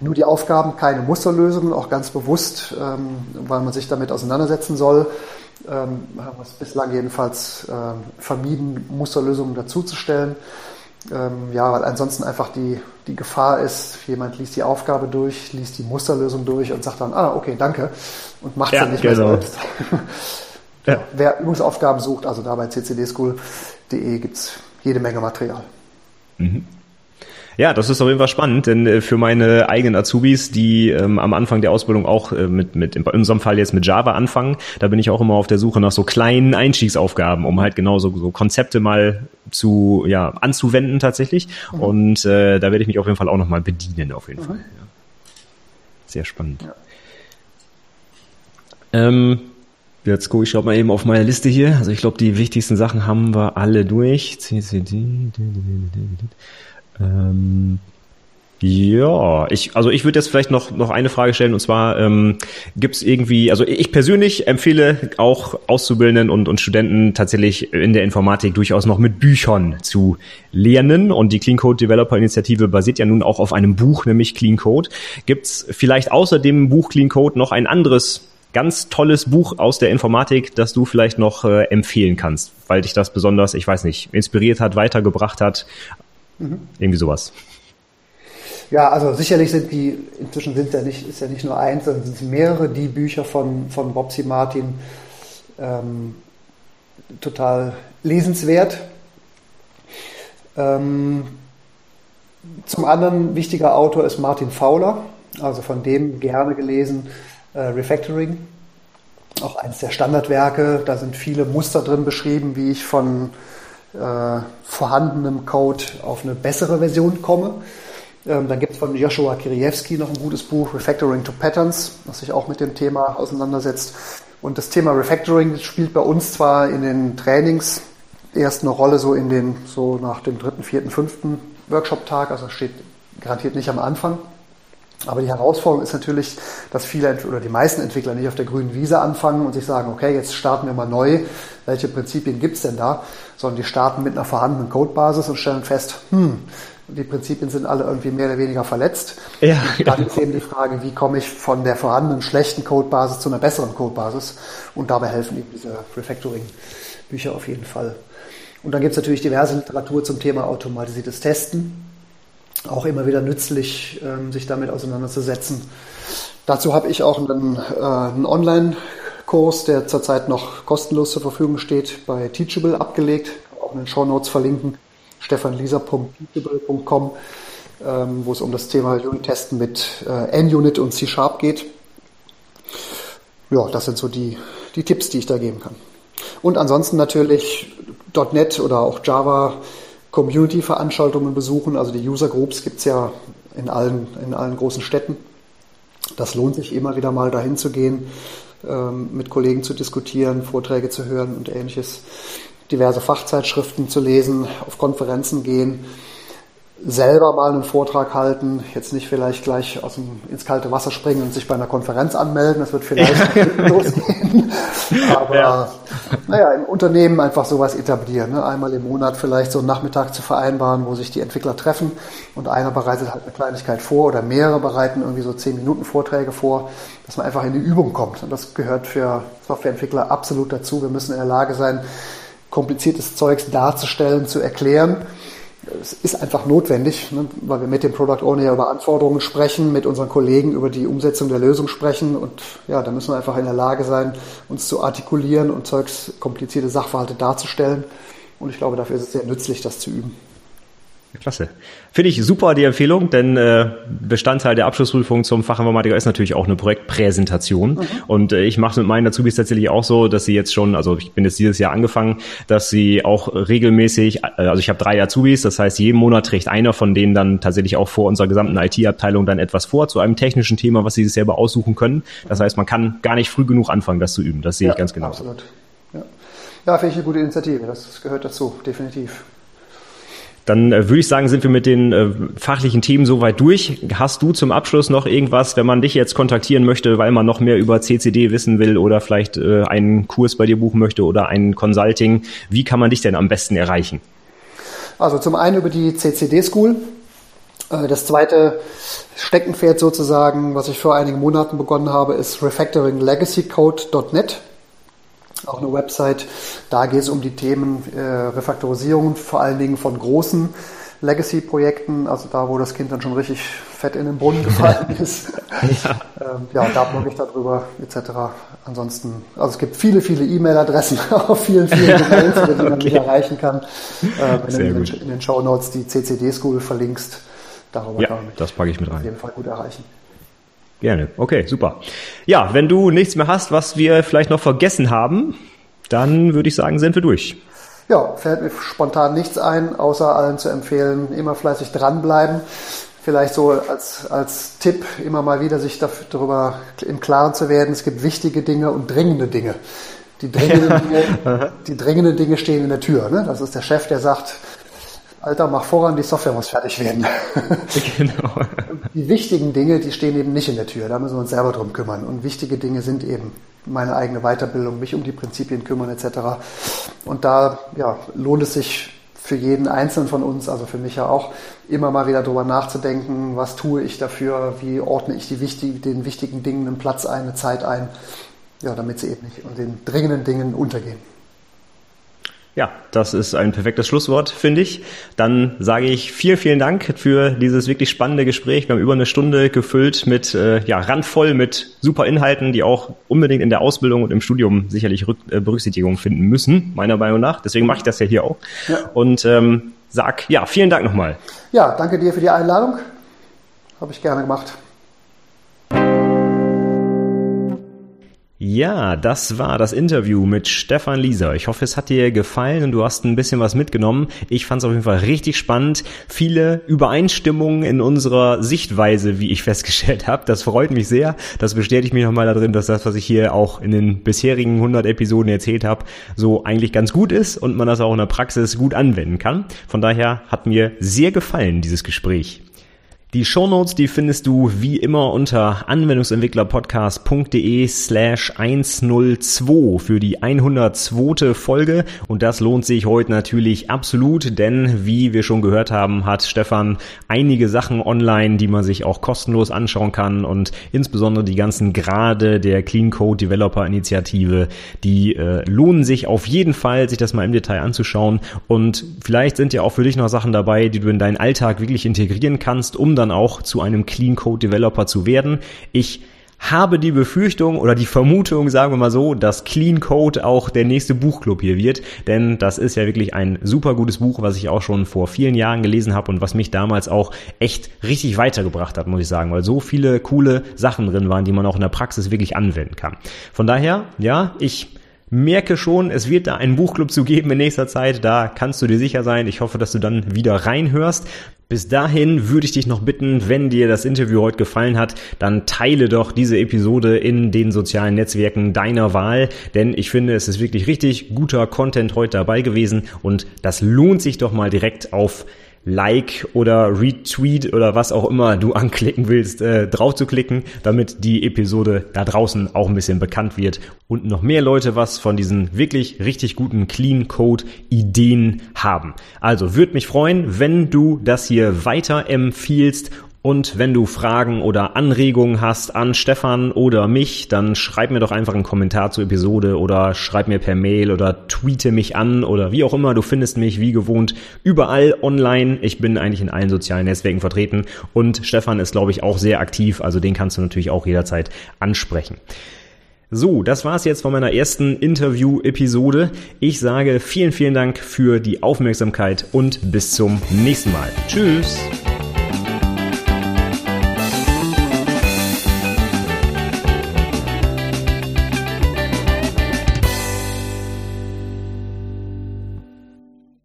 Nur die Aufgaben, keine Musterlösungen, auch ganz bewusst, ähm, weil man sich damit auseinandersetzen soll ähm, haben wir es bislang jedenfalls äh, vermieden, Musterlösungen dazuzustellen. Ähm, ja, weil ansonsten einfach die, die Gefahr ist, jemand liest die Aufgabe durch, liest die Musterlösung durch und sagt dann, ah, okay, danke, und macht es ja, dann nicht genau. mehr selbst. ja. Wer Übungsaufgaben sucht, also da bei ccdschool.de gibt es jede Menge Material. Mhm. Ja, das ist auf jeden Fall spannend, denn äh, für meine eigenen Azubis, die ähm, am Anfang der Ausbildung auch äh, mit, mit, in unserem Fall jetzt mit Java anfangen, da bin ich auch immer auf der Suche nach so kleinen Einstiegsaufgaben, um halt genau so, so Konzepte mal zu, ja, anzuwenden tatsächlich. Mhm. Und äh, da werde ich mich auf jeden Fall auch nochmal bedienen, auf jeden mhm. Fall. Ja. Sehr spannend. Ja. Ähm, Jetzt gucke ich schau mal eben auf meine Liste hier. Also ich glaube, die wichtigsten Sachen haben wir alle durch. CCD. Ähm, Ja, ich, also ich würde jetzt vielleicht noch, noch eine Frage stellen und zwar ähm, gibt es irgendwie, also ich persönlich empfehle auch Auszubildenden und, und Studenten tatsächlich in der Informatik durchaus noch mit Büchern zu lernen und die Clean Code Developer Initiative basiert ja nun auch auf einem Buch, nämlich Clean Code. Gibt es vielleicht außer dem Buch Clean Code noch ein anderes ganz tolles Buch aus der Informatik, das du vielleicht noch äh, empfehlen kannst, weil dich das besonders, ich weiß nicht, inspiriert hat, weitergebracht hat, mhm. irgendwie sowas. Ja, also sicherlich sind die, inzwischen sind ja nicht, ist ja nicht nur eins, sondern sind mehrere, die Bücher von, von Bobsy Martin ähm, total lesenswert. Ähm, zum anderen wichtiger Autor ist Martin Fowler, also von dem gerne gelesen äh, Refactoring. Auch eines der Standardwerke, da sind viele Muster drin beschrieben, wie ich von äh, vorhandenem Code auf eine bessere Version komme. Ähm, dann gibt es von Joshua Kiriewski noch ein gutes Buch, Refactoring to Patterns, das sich auch mit dem Thema auseinandersetzt. Und das Thema Refactoring spielt bei uns zwar in den Trainings erst eine Rolle, so in den, so nach dem dritten, vierten, fünften Workshop-Tag, also steht garantiert nicht am Anfang. Aber die Herausforderung ist natürlich, dass viele oder die meisten Entwickler nicht auf der grünen Wiese anfangen und sich sagen, okay, jetzt starten wir mal neu. Welche Prinzipien gibt es denn da? Sondern die starten mit einer vorhandenen Codebasis und stellen fest, hm, die Prinzipien sind alle irgendwie mehr oder weniger verletzt. Ja, Dann ist eben die Frage, wie komme ich von der vorhandenen schlechten Codebasis zu einer besseren Codebasis? Und dabei helfen eben diese Refactoring-Bücher auf jeden Fall. Und dann gibt es natürlich diverse Literatur zum Thema automatisiertes Testen. Auch immer wieder nützlich, ähm, sich damit auseinanderzusetzen. Dazu habe ich auch einen, äh, einen Online-Kurs, der zurzeit noch kostenlos zur Verfügung steht, bei Teachable abgelegt. Auch in den Show Notes verlinken stefanlieser.teachable.com, ähm, wo es um das Thema Unit-Testen mit äh, NUnit und C-Sharp geht. Ja, das sind so die, die Tipps, die ich da geben kann. Und ansonsten natürlich .NET oder auch Java Community-Veranstaltungen besuchen. Also die User Groups gibt es ja in allen, in allen großen Städten. Das lohnt sich immer wieder mal dahin zu gehen, ähm, mit Kollegen zu diskutieren, Vorträge zu hören und ähnliches diverse Fachzeitschriften zu lesen, auf Konferenzen gehen, selber mal einen Vortrag halten, jetzt nicht vielleicht gleich aus dem, ins kalte Wasser springen und sich bei einer Konferenz anmelden, das wird vielleicht losgehen. Aber ja. naja, im Unternehmen einfach sowas etablieren. Ne? Einmal im Monat vielleicht so einen Nachmittag zu vereinbaren, wo sich die Entwickler treffen und einer bereitet halt eine Kleinigkeit vor oder mehrere bereiten irgendwie so zehn Minuten Vorträge vor, dass man einfach in die Übung kommt. Und das gehört für Softwareentwickler absolut dazu. Wir müssen in der Lage sein, kompliziertes Zeugs darzustellen, zu erklären. Es ist einfach notwendig, ne, weil wir mit dem Product Owner ja über Anforderungen sprechen, mit unseren Kollegen über die Umsetzung der Lösung sprechen und ja, da müssen wir einfach in der Lage sein, uns zu artikulieren und Zeugs, komplizierte Sachverhalte darzustellen. Und ich glaube, dafür ist es sehr nützlich, das zu üben. Klasse. Finde ich super die Empfehlung, denn äh, Bestandteil der Abschlussprüfung zum Fachinformatiker ist natürlich auch eine Projektpräsentation. Mhm. Und äh, ich mache es mit meinen Azubis tatsächlich auch so, dass sie jetzt schon, also ich bin jetzt dieses Jahr angefangen, dass sie auch regelmäßig, äh, also ich habe drei Azubis, das heißt jeden Monat trägt einer von denen dann tatsächlich auch vor unserer gesamten IT-Abteilung dann etwas vor zu einem technischen Thema, was sie sich selber aussuchen können. Das heißt, man kann gar nicht früh genug anfangen, das zu üben. Das sehe ja, ich ganz genau. Absolut. Ja, ja finde ich eine gute Initiative. Das gehört dazu, definitiv. Dann äh, würde ich sagen, sind wir mit den äh, fachlichen Themen soweit durch. Hast du zum Abschluss noch irgendwas, wenn man dich jetzt kontaktieren möchte, weil man noch mehr über CCD wissen will oder vielleicht äh, einen Kurs bei dir buchen möchte oder ein Consulting? Wie kann man dich denn am besten erreichen? Also zum einen über die CCD School. Äh, das zweite Steckenpferd sozusagen, was ich vor einigen Monaten begonnen habe, ist refactoringlegacycode.net auch eine Website. Da geht es um die Themen äh, Refaktorisierung, vor allen Dingen von großen Legacy-Projekten, also da, wo das Kind dann schon richtig fett in den Brunnen gefallen ist. ja. Ähm, ja, da blogge ich darüber, etc. Ansonsten, also es gibt viele, viele E-Mail-Adressen auf vielen, vielen Domains, die man okay. mich erreichen kann. Äh, wenn Sehr du in, in den Show Notes die CCD School verlinkst, darüber ja, kann man mich das packe ich mit rein. auf jeden Fall gut erreichen. Gerne. Okay, super. Ja, wenn du nichts mehr hast, was wir vielleicht noch vergessen haben, dann würde ich sagen, sind wir durch. Ja, fällt mir spontan nichts ein, außer allen zu empfehlen, immer fleißig dranbleiben. Vielleicht so als, als Tipp, immer mal wieder sich darüber im Klaren zu werden, es gibt wichtige Dinge und dringende Dinge. Die dringenden Dinge, die dringenden Dinge stehen in der Tür. Ne? Das ist der Chef, der sagt, Alter, mach voran, die Software muss fertig werden. genau. Die wichtigen Dinge, die stehen eben nicht in der Tür. Da müssen wir uns selber drum kümmern. Und wichtige Dinge sind eben meine eigene Weiterbildung, mich um die Prinzipien kümmern etc. Und da ja, lohnt es sich für jeden Einzelnen von uns, also für mich ja auch, immer mal wieder darüber nachzudenken, was tue ich dafür, wie ordne ich die wichtig, den wichtigen Dingen einen Platz ein, eine Zeit ein, ja, damit sie eben nicht den dringenden Dingen untergehen. Ja, das ist ein perfektes Schlusswort, finde ich. Dann sage ich vielen, vielen Dank für dieses wirklich spannende Gespräch. Wir haben über eine Stunde gefüllt mit, äh, ja, randvoll mit super Inhalten, die auch unbedingt in der Ausbildung und im Studium sicherlich Rück äh, Berücksichtigung finden müssen, meiner Meinung nach. Deswegen mache ich das ja hier auch. Ja. Und ähm, sag, ja, vielen Dank nochmal. Ja, danke dir für die Einladung. Habe ich gerne gemacht. Ja, das war das Interview mit Stefan Lieser. Ich hoffe, es hat dir gefallen und du hast ein bisschen was mitgenommen. Ich fand es auf jeden Fall richtig spannend. Viele Übereinstimmungen in unserer Sichtweise, wie ich festgestellt habe. Das freut mich sehr. Das bestätigt mich nochmal darin, dass das, was ich hier auch in den bisherigen 100 Episoden erzählt habe, so eigentlich ganz gut ist und man das auch in der Praxis gut anwenden kann. Von daher hat mir sehr gefallen, dieses Gespräch. Die Shownotes, die findest du wie immer unter anwendungsentwicklerpodcast.de slash 102 für die 102. Folge. Und das lohnt sich heute natürlich absolut, denn wie wir schon gehört haben, hat Stefan einige Sachen online, die man sich auch kostenlos anschauen kann und insbesondere die ganzen Grade der Clean Code Developer Initiative, die äh, lohnen sich auf jeden Fall, sich das mal im Detail anzuschauen. Und vielleicht sind ja auch für dich noch Sachen dabei, die du in deinen Alltag wirklich integrieren kannst, um dann auch zu einem Clean Code Developer zu werden. Ich habe die Befürchtung oder die Vermutung, sagen wir mal so, dass Clean Code auch der nächste Buchclub hier wird, denn das ist ja wirklich ein super gutes Buch, was ich auch schon vor vielen Jahren gelesen habe und was mich damals auch echt richtig weitergebracht hat, muss ich sagen, weil so viele coole Sachen drin waren, die man auch in der Praxis wirklich anwenden kann. Von daher, ja, ich merke schon, es wird da einen Buchclub zu geben in nächster Zeit. Da kannst du dir sicher sein. Ich hoffe, dass du dann wieder reinhörst. Bis dahin würde ich dich noch bitten, wenn dir das Interview heute gefallen hat, dann teile doch diese Episode in den sozialen Netzwerken deiner Wahl, denn ich finde, es ist wirklich richtig guter Content heute dabei gewesen und das lohnt sich doch mal direkt auf Like oder Retweet oder was auch immer du anklicken willst, äh, drauf zu klicken, damit die Episode da draußen auch ein bisschen bekannt wird und noch mehr Leute was von diesen wirklich richtig guten Clean Code Ideen haben. Also würde mich freuen, wenn du das hier weiter empfiehlst und wenn du Fragen oder Anregungen hast an Stefan oder mich, dann schreib mir doch einfach einen Kommentar zur Episode oder schreib mir per Mail oder tweete mich an oder wie auch immer. Du findest mich wie gewohnt überall online. Ich bin eigentlich in allen sozialen Netzwerken vertreten und Stefan ist, glaube ich, auch sehr aktiv. Also den kannst du natürlich auch jederzeit ansprechen. So, das war's jetzt von meiner ersten Interview-Episode. Ich sage vielen, vielen Dank für die Aufmerksamkeit und bis zum nächsten Mal. Tschüss!